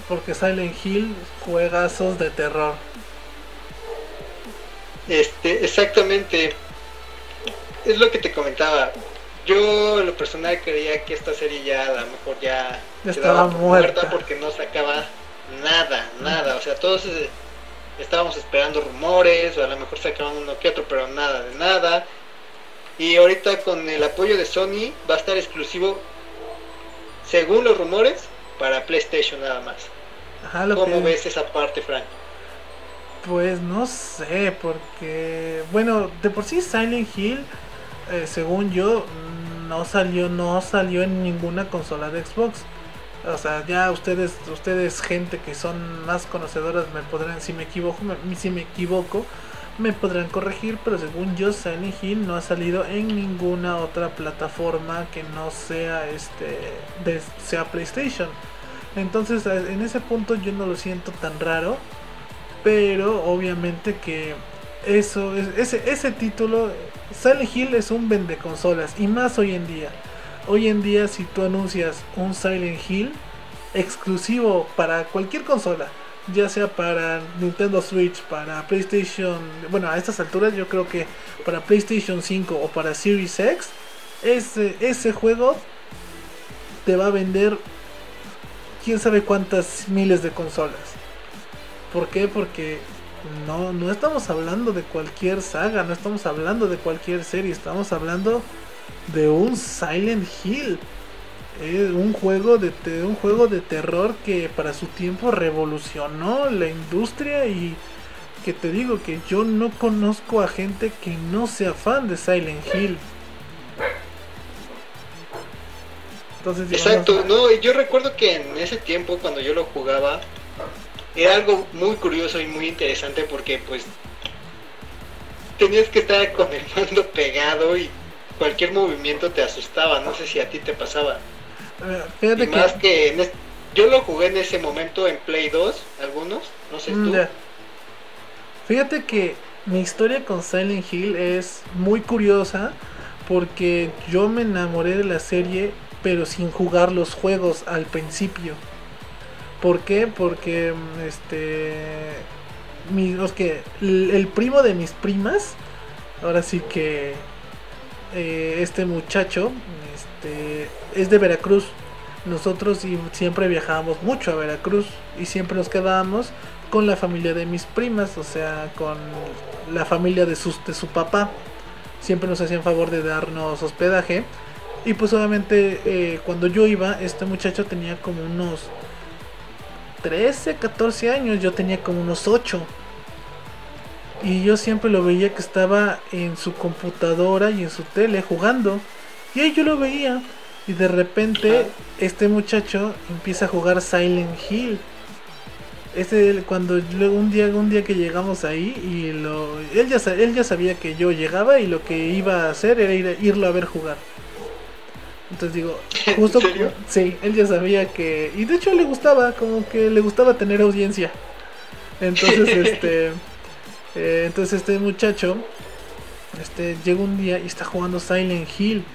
Porque Silent Hill juegazos de terror. Este, exactamente. Es lo que te comentaba yo en lo personal creía que esta serie ya a lo mejor ya estaba muerta. porque no sacaba nada, nada. O sea, todos eh, estábamos esperando rumores o a lo mejor sacaban uno que otro, pero nada de nada. Y ahorita con el apoyo de Sony va a estar exclusivo, según los rumores, para PlayStation nada más. ¿Cómo ves esa parte, Frank? Pues no sé, porque bueno, de por sí Silent Hill eh, según yo, no salió, no salió en ninguna consola de Xbox. O sea, ya ustedes, ustedes gente que son más conocedoras me podrán, si me equivoco, me, si me equivoco, me podrán corregir, pero según yo, Silent Hill no ha salido en ninguna otra plataforma que no sea este, de, sea PlayStation. Entonces, en ese punto yo no lo siento tan raro, pero obviamente que eso, ese, ese título Silent Hill es un vende consolas y más hoy en día. Hoy en día si tú anuncias un Silent Hill exclusivo para cualquier consola, ya sea para Nintendo Switch, para PlayStation, bueno, a estas alturas yo creo que para PlayStation 5 o para Series X, ese, ese juego te va a vender quién sabe cuántas miles de consolas. ¿Por qué? Porque no, no estamos hablando de cualquier saga, no estamos hablando de cualquier serie, estamos hablando de un Silent Hill. Un juego de un juego de terror que para su tiempo revolucionó la industria y que te digo que yo no conozco a gente que no sea fan de Silent Hill. Entonces, Exacto, no, yo recuerdo que en ese tiempo cuando yo lo jugaba, era algo muy curioso y muy interesante porque pues tenías que estar con el mando pegado y cualquier movimiento te asustaba, no sé si a ti te pasaba. Eh, más que yo lo jugué en ese momento en Play 2, algunos, no sé tú. Mm, Fíjate que mi historia con Silent Hill es muy curiosa porque yo me enamoré de la serie pero sin jugar los juegos al principio. ¿Por qué? Porque este mi, que el, primo de mis primas, ahora sí que eh, este muchacho este, es de Veracruz. Nosotros siempre viajábamos mucho a Veracruz y siempre nos quedábamos con la familia de mis primas, o sea, con la familia de, sus, de su papá. Siempre nos hacían favor de darnos hospedaje. Y pues obviamente eh, cuando yo iba, este muchacho tenía como unos 13, 14 años, yo tenía como unos 8. Y yo siempre lo veía que estaba en su computadora y en su tele jugando. Y ahí yo lo veía. Y de repente este muchacho empieza a jugar Silent Hill. ese cuando luego un día un día que llegamos ahí y lo él ya él ya sabía que yo llegaba y lo que iba a hacer era ir, irlo a ver jugar entonces digo (laughs) justo ¿En serio? sí él ya sabía que y de hecho le gustaba como que le gustaba tener audiencia entonces (laughs) este eh, entonces este muchacho este llega un día y está jugando Silent Hill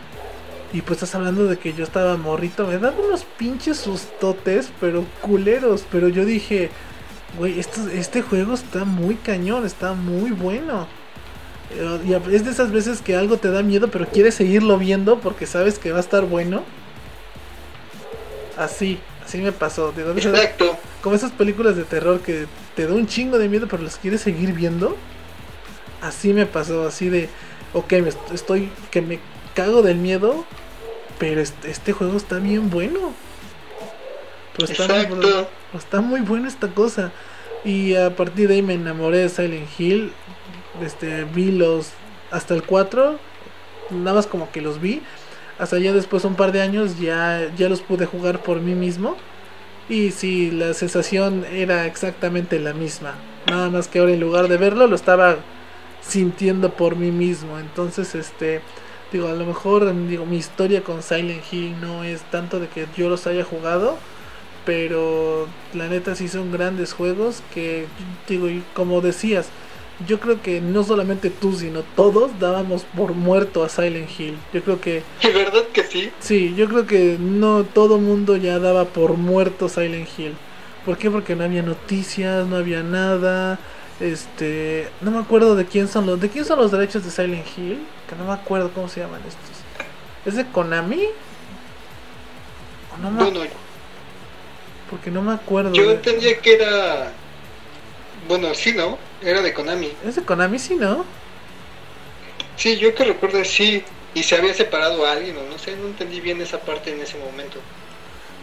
y pues estás hablando de que yo estaba morrito, me daban unos pinches sustotes, pero culeros. Pero yo dije, güey, este juego está muy cañón, está muy bueno. Eh, Y es de esas veces que algo te da miedo, pero quieres seguirlo viendo porque sabes que va a estar bueno. Así, así me pasó. De Exacto. como esas películas de terror que te da un chingo de miedo, pero las quieres seguir viendo. Así me pasó, así de, ok, me est- estoy, que me cago del miedo, pero este, este juego está bien bueno. Pero está, muy, Exacto. bueno- está muy bueno esta cosa. Y a partir de ahí me enamoré de Silent Hill. Este, vi los, hasta el 4, nada más como que los vi. Hasta ya después un par de años ya, ya los pude jugar por mí mismo. Y sí, la sensación era exactamente la misma. Nada más que ahora en lugar de verlo, lo estaba sintiendo por mí mismo. Entonces, este, digo, a lo mejor, digo, mi historia con Silent Hill no es tanto de que yo los haya jugado. Pero la neta sí son grandes juegos que, digo, y como decías, yo creo que no solamente tú, sino todos dábamos por muerto a Silent Hill. Yo creo que ¿Y verdad que sí? Sí, yo creo que no todo mundo ya daba por muerto Silent Hill. ¿Por qué? Porque no había noticias, no había nada. Este, no me acuerdo de quién son los de quién son los derechos de Silent Hill, que no me acuerdo cómo se llaman estos. ¿Es de Konami? O no me- Bueno, porque no me acuerdo. yo de- entendía que era. Bueno, sí, ¿no? Era de Konami. ¿Es de Konami sí, no? Sí, yo que recuerdo sí. Y se había separado a alguien, o no sé, no entendí bien esa parte en ese momento.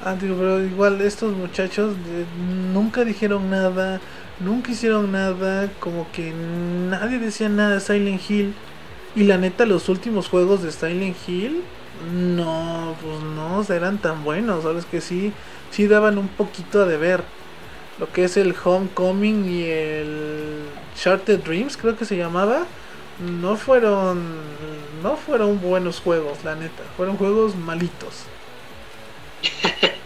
Ah, digo, pero igual estos muchachos eh, nunca dijeron nada, nunca hicieron nada, como que nadie decía nada de Silent Hill. Y la neta, los últimos juegos de Silent Hill, no, pues no eran tan buenos, sabes que sí, sí daban un poquito a deber. Lo que es el Homecoming y el Charted Dreams, creo que se llamaba, no fueron, no fueron buenos juegos, la neta, fueron juegos malitos. (laughs)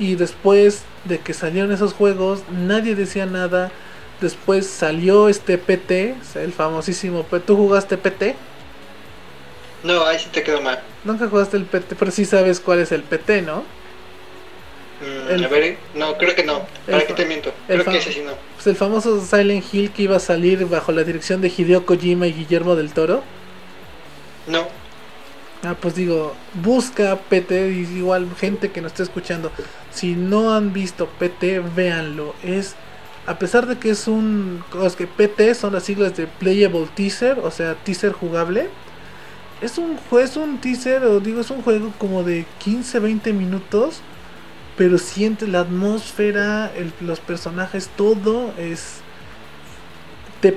Y después de que salieron esos juegos, nadie decía nada. Después salió este PT, el famosísimo PT. ¿Tú jugaste PT? No, ahí sí te quedó mal. Nunca jugaste el PT, pero sí sabes cuál es el PT, ¿no? Mm, El- a ver, no, creo que no. ¿Para qué te miento? Creo que ese sí no. Pues el famoso Silent Hill que iba a salir bajo la dirección de Hideo Kojima y Guillermo del Toro. No. Ah, pues digo, busca PT igual gente que nos esté escuchando. Si no han visto PT, véanlo. Es a pesar de que es un es que PT son las siglas de Playable Teaser, o sea, teaser jugable. Es un es un teaser o digo es un juego como de 15 20 minutos, pero siente la atmósfera, los personajes, todo es te,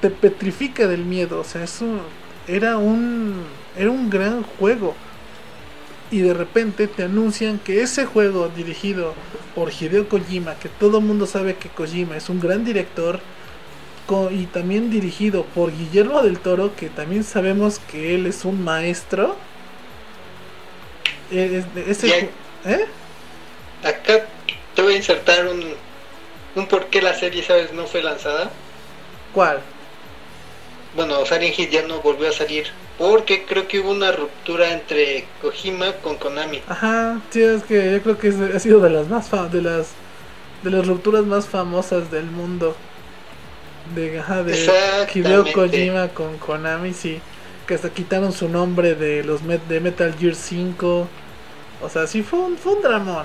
te petrifica del miedo, o sea, es un, era un era un gran juego. Y de repente te anuncian que ese juego dirigido por Hideo Kojima, que todo el mundo sabe que Kojima es un gran director, y también dirigido por Guillermo del Toro, que también sabemos que él es un maestro. Eh, es- ese ¿Eh? Acá te voy a insertar un, un por qué la serie, ¿sabes? No fue lanzada. ¿Cuál? Bueno, Silent Hill ya no volvió a salir. Porque creo que hubo una ruptura entre Kojima con Konami. Ajá, sí, es que yo creo que es- ha sido de las más de las de las rupturas más famosas del mundo. De, ajá, de Hideo. Kojima con Konami, sí. Que hasta quitaron su nombre de los met- de Metal Gear 5. O sea, sí fue un, fue un dramón.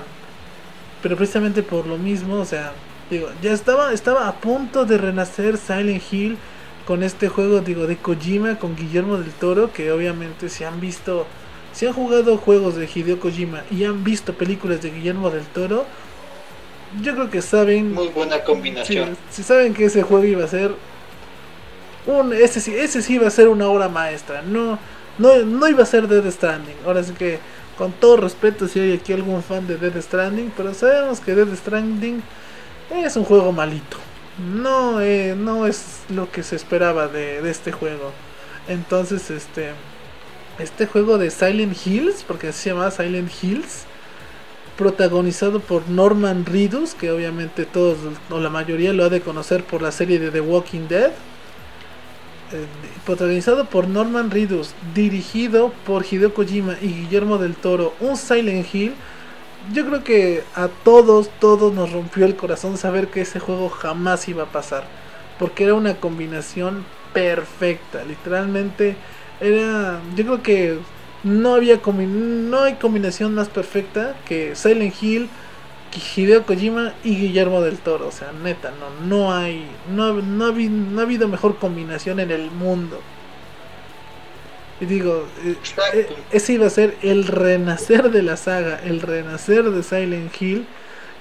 Pero precisamente por lo mismo, o sea, digo, ya estaba, estaba a punto de renacer Silent Hill con este juego, digo, de Kojima con Guillermo del Toro, que obviamente si han visto, si han jugado juegos de Hideo Kojima y han visto películas de Guillermo del Toro, yo creo que saben Muy buena combinación. si saben que ese juego iba a ser un ese sí, ese sí iba a ser una obra maestra, no no no iba a ser Dead Stranding. Ahora sí que con todo respeto si hay aquí algún fan de Dead Stranding, pero sabemos que Dead Stranding es un juego malito. No, eh, no es lo que se esperaba de, de este juego. Entonces, este, este juego de Silent Hills, porque se llama Silent Hills, protagonizado por Norman Reedus, que obviamente todos o la mayoría lo ha de conocer por la serie de The Walking Dead. Eh, protagonizado por Norman Reedus, dirigido por Hideo Kojima y Guillermo del Toro, un Silent Hill. Yo creo que a todos, todos nos rompió el corazón saber que ese juego jamás iba a pasar, porque era una combinación perfecta, literalmente era, yo creo que no había no hay combinación más perfecta que Silent Hill, Hideo Kojima y Guillermo del Toro, o sea, neta, no no hay no no, ha habido mejor combinación en el mundo. Y digo, eh, eh, ese iba a ser el renacer de la saga, el renacer de Silent Hill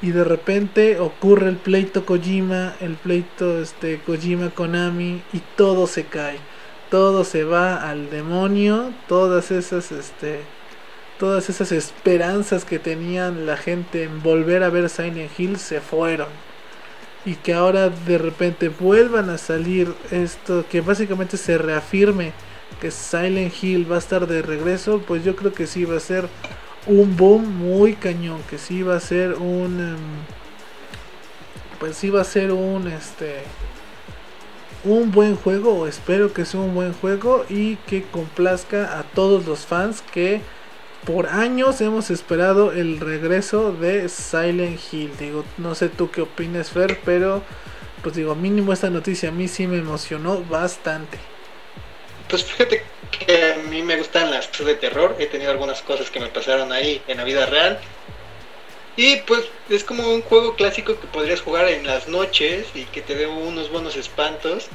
y de repente ocurre el pleito Kojima, el pleito este Kojima Konami y todo se cae todo se va al demonio, todas esas este todas esas esperanzas que tenían la gente en volver a ver Silent Hill se fueron. Y que ahora de repente vuelvan a salir esto, que básicamente se reafirme que Silent Hill va a estar de regreso, pues yo creo que sí va a ser un boom muy cañón, que sí va a ser un em, pues sí va a ser un este un buen juego, o espero que sea un buen juego y que complazca a todos los fans que por años hemos esperado el regreso de Silent Hill. Digo, no sé tú qué opinas, Fer, pero pues digo, mínimo esta noticia a mí sí me emocionó bastante. Pues fíjate que a mí me gustan las de terror, he tenido algunas cosas que me pasaron ahí en la vida real y pues es como un juego clásico que podrías jugar en las noches y que te dé unos buenos espantos,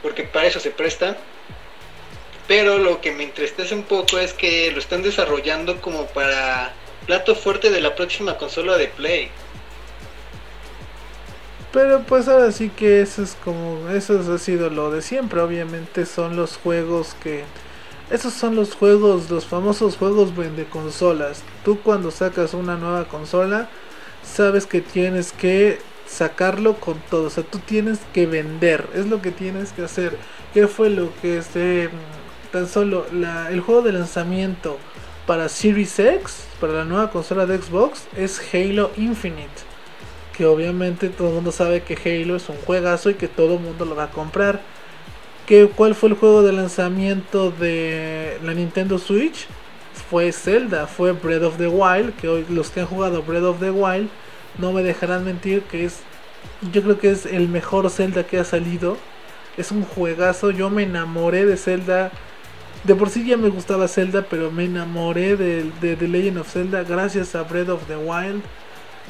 porque para eso se presta. Pero lo que me entristece un poco es que lo están desarrollando como para plato fuerte de la próxima consola de Play. Pero pues ahora sí que eso es como, eso ha sido lo de siempre, obviamente son los juegos que esos son los juegos, los famosos juegos vende consolas. Tú cuando sacas una nueva consola, sabes que tienes que sacarlo con todo. O sea, tú tienes que vender. Es lo que tienes que hacer. ¿Qué fue lo que este tan solo el juego de lanzamiento para Series X, para la nueva consola de Xbox, es Halo Infinite. Que obviamente todo el mundo sabe que Halo es un juegazo y que todo el mundo lo va a comprar. ¿Cuál fue el juego de lanzamiento de la Nintendo Switch? Fue Zelda, fue Breath of the Wild, que hoy los que han jugado Breath of the Wild no me dejarán mentir que es, yo creo que es el mejor Zelda que ha salido. Es un juegazo, yo me enamoré de Zelda. De por sí ya me gustaba Zelda, pero me enamoré de, de The Legend of Zelda gracias a Breath of the Wild.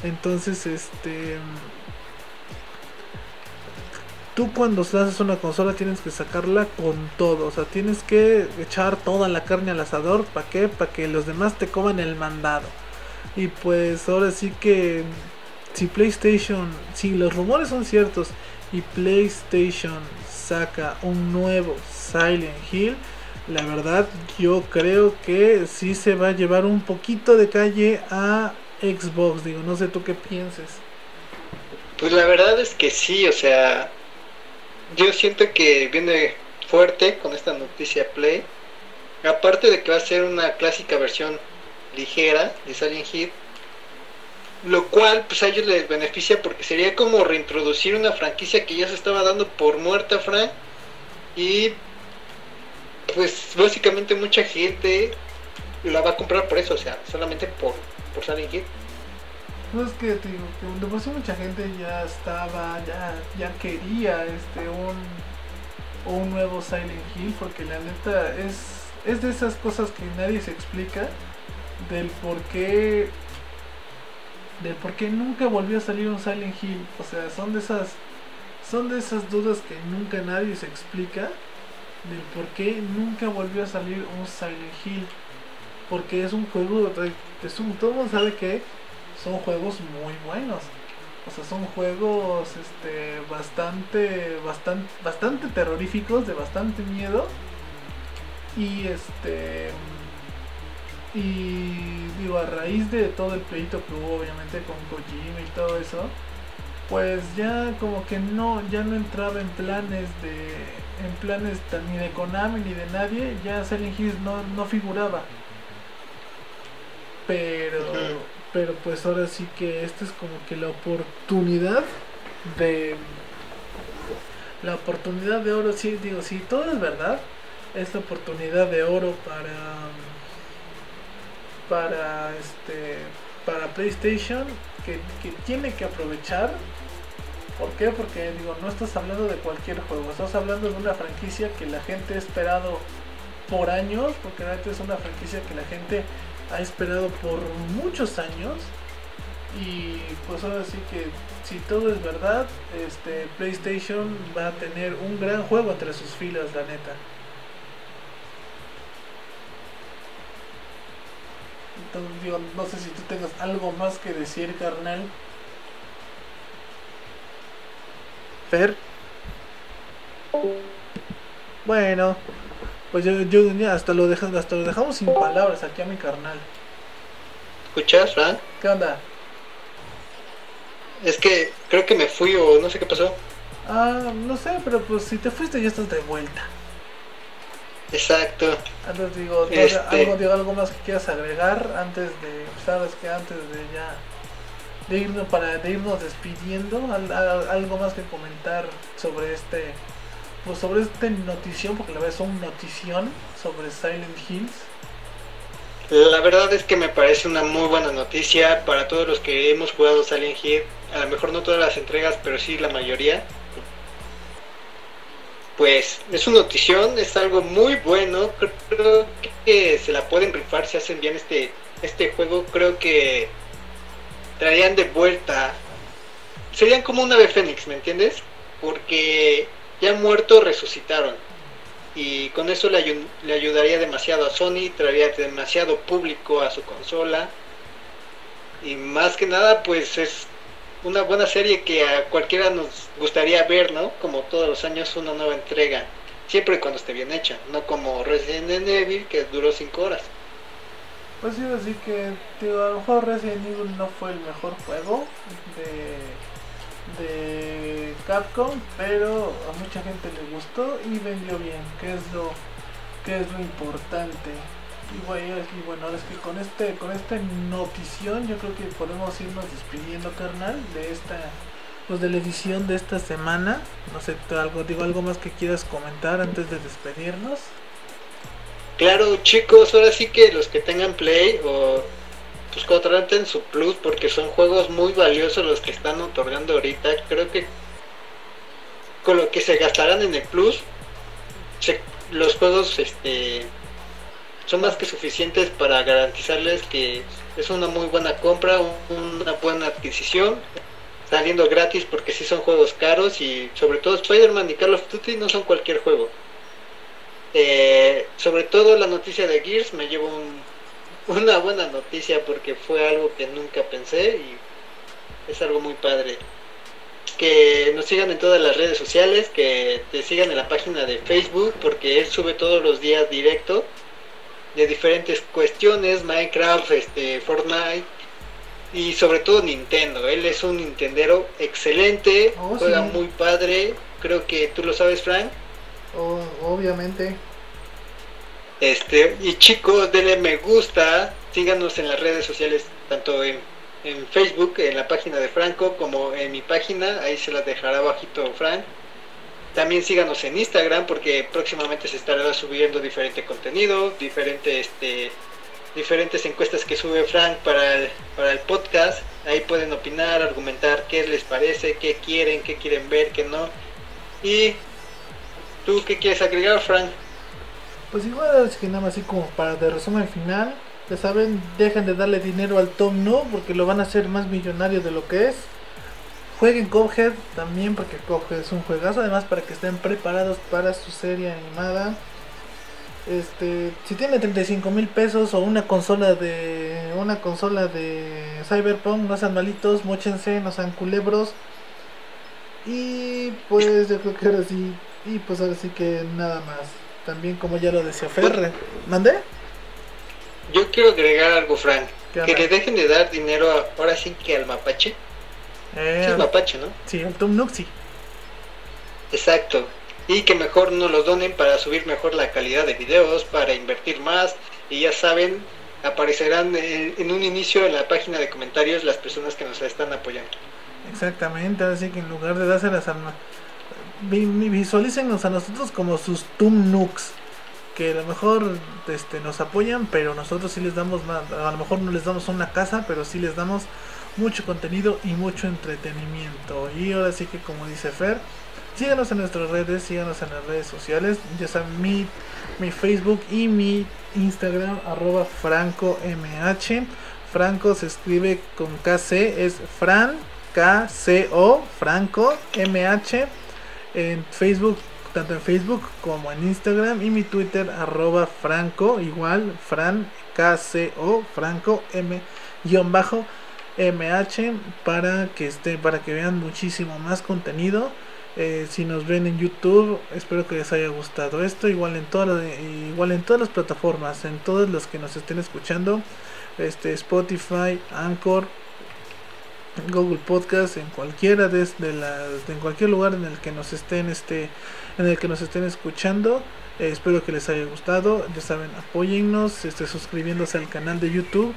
Entonces, este tú cuando lanzas una consola tienes que sacarla con todo, o sea, tienes que echar toda la carne al asador, ¿para qué? Para que los demás te coman el mandado. Y pues ahora sí que si PlayStation, si los rumores son ciertos y PlayStation saca un nuevo Silent Hill, la verdad yo creo que sí se va a llevar un poquito de calle a Xbox, digo, no sé tú qué pienses. Pues la verdad es que sí, o sea, yo siento que viene fuerte con esta noticia Play. Aparte de que va a ser una clásica versión ligera de Silent Hill, lo cual pues a ellos les beneficia porque sería como reintroducir una franquicia que ya se estaba dando por muerta, Frank. Y pues básicamente mucha gente la va a comprar por eso, o sea, solamente por, por Silent Hill. No es que te digo, que de mucha gente ya estaba, ya, ya quería este un, un nuevo Silent Hill, porque la neta es, es de esas cosas que nadie se explica del por qué del por qué nunca volvió a salir un Silent Hill. O sea, son de esas son de esas dudas que nunca nadie se explica del por qué nunca volvió a salir un Silent Hill. Porque es un juego, es un, todo el mundo sabe que son juegos muy buenos. O sea, son juegos este, bastante, bastante, bastante terroríficos, de bastante miedo. Y este. Y digo, a raíz de todo el pleito que hubo, obviamente, con Kojima y todo eso, pues ya como que no, ya no entraba en planes de, en planes ni de Konami ni de nadie, ya Silent Hills no, no figuraba. Pero, pero pues ahora sí que esta es como que la oportunidad de, la oportunidad de oro, sí, digo, si todo es verdad, es la oportunidad de oro para, para este, para PlayStation que, tiene que aprovechar. ¿Por qué? Porque digo, no estás hablando de cualquier juego, estás hablando de una franquicia que la gente ha esperado por años, porque realmente es una franquicia que la gente ha esperado por muchos años. Y pues ahora sí que si todo es verdad, este PlayStation va a tener un gran juego entre sus filas, la neta. no sé si tú tengas algo más que decir, carnal. Fer. Bueno, pues yo, yo hasta lo dejamos, hasta lo dejamos sin palabras aquí a mi carnal. ¿Escuchas, Frank? ¿Qué onda? Es que creo que me fui o no sé qué pasó. Ah, no sé, pero pues si te fuiste ya estás de vuelta. Exacto. Antes digo, este algo, digo, algo más que quieras agregar antes de, sabes que antes de ya de irnos para de irnos despidiendo, algo más que comentar sobre este pues sobre este notición, porque la verdad es un notición sobre Silent Hills. La verdad es que me parece una muy buena noticia para todos los que hemos jugado Silent Hill, a lo mejor no todas las entregas, pero sí la mayoría pues es una notición, es algo muy bueno, creo que se la pueden rifar si hacen bien este, este juego, creo que traerían de vuelta, serían como una ave fénix, ¿me entiendes? Porque ya muerto resucitaron y con eso le, ayudaría demasiado a Sony, traería demasiado público a su consola y más que nada pues es una buena serie que a cualquiera nos gustaría ver, ¿no? Como todos los años una nueva entrega, siempre cuando esté bien hecha, no como Resident Evil que duró 5 horas. Pues sí, así que digo, a lo mejor Resident Evil no fue el mejor juego de, de Capcom, pero a mucha gente le gustó y vendió bien, que es lo que es lo importante. Y bueno, ahora es que con este con esta notición yo creo que podemos irnos despidiendo, carnal, de esta pues de la edición de esta semana. No sé, algo digo algo más que quieras comentar antes de despedirnos. Claro, chicos, ahora sí que los que tengan Play o pues contraten su Plus porque son juegos muy valiosos los que están otorgando ahorita. Creo que con lo que se gastarán en el Plus, los juegos este son más que suficientes para garantizarles que es una muy buena compra, una buena adquisición, saliendo gratis porque sí son juegos caros y sobre todo Spider-Man y Call of Duty no son cualquier juego. Eh, sobre todo la noticia de Gears me llevo (laughs) una buena noticia porque fue algo que nunca pensé y es algo muy padre. Que nos sigan en todas las redes sociales, que te sigan en la página de Facebook porque él sube todos los días directo de diferentes cuestiones, Minecraft, este, Fortnite y sobre todo Nintendo. Él es un Nintendero excelente, oh, juega muy padre, creo que tú lo sabes, Frank. Oh, obviamente. Este, y chicos, denle me gusta, síganos en las redes sociales, tanto en, en Facebook, en la página de Franco, como en mi página, ahí se las dejará bajito Frank. También síganos en Instagram porque próximamente se estará subiendo diferente contenido, diferente, este, diferentes encuestas que sube Frank para el, para el podcast. Ahí pueden opinar, argumentar qué les parece, qué quieren, qué quieren ver, qué no. Y tú qué quieres agregar, Frank? Pues igual es que nada más así como para de resumen final, ya saben, dejen de darle dinero al Tom No porque lo van a hacer más millonario de lo que es. Jueguen Cuphead también porque Cuphead es un juegazo, además para que estén preparados para su serie animada. Este, si tienen 35 mil pesos o una consola de una consola de Cyberpunk, no sean malitos, mochense, no sean culebros. Y pues yo creo que ahora sí, y pues ahora sí que nada más. También como ya lo decía Ferre, ¿mandé? Yo quiero agregar algo, Frank. Que le dejen de dar dinero ahora sí que al mapache Eh, es mapache, ¿no? Sí, el Tom Nuxi. Exacto. Y que mejor no los donen para subir mejor la calidad de videos, para invertir más. Y ya saben, aparecerán en un inicio en la página de comentarios las personas que nos están apoyando. Exactamente, así que en lugar de dárselas a visualícenos a nosotros como sus Tumnux que a lo mejor este, nos apoyan, pero nosotros sí les damos a lo mejor no les damos una casa, pero sí les damos mucho contenido y mucho entretenimiento. Y ahora sí que como dice Fer, síganos en nuestras redes, síganos en las redes sociales, ya saben mi, mi Facebook y mi Instagram arroba franco mh. Franco se escribe con KC, es Fran KCO, Franco MH. En Facebook tanto en Facebook como en Instagram y mi Twitter arroba franco igual fran kco franco m guion bajo mh para que esté para que vean muchísimo más contenido. Eh, si nos ven en YouTube espero que les haya gustado esto igual en todas igual en todas las plataformas en todos los que nos estén escuchando este Spotify Anchor Google Podcast en cualquiera de, las en cualquier lugar en el que nos estén este en el que nos estén escuchando. Eh, espero que les haya gustado. Ya saben, apóyennos, este, suscribiéndose al canal de YouTube.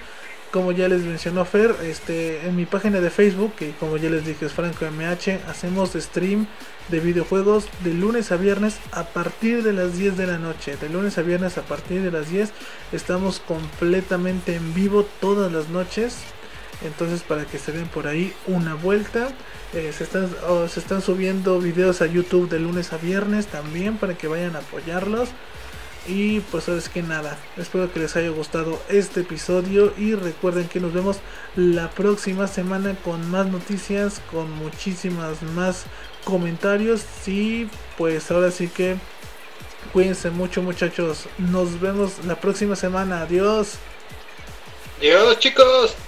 Como ya les mencionó Fer, este, en mi página de Facebook, que como ya les dije es Franco MH, hacemos stream de videojuegos de lunes a viernes a partir de las 10 de la noche. De lunes a viernes a partir de las 10 estamos completamente en vivo todas las noches. Entonces para que se den por ahí una vuelta. Eh, se, están, se están subiendo videos a YouTube de lunes a viernes también para que vayan a apoyarlos. Y pues es que nada, espero que les haya gustado este episodio y recuerden que nos vemos la próxima semana con más noticias, con muchísimas más comentarios y pues ahora sí que cuídense mucho muchachos, nos vemos la próxima semana, adiós. Adiós chicos.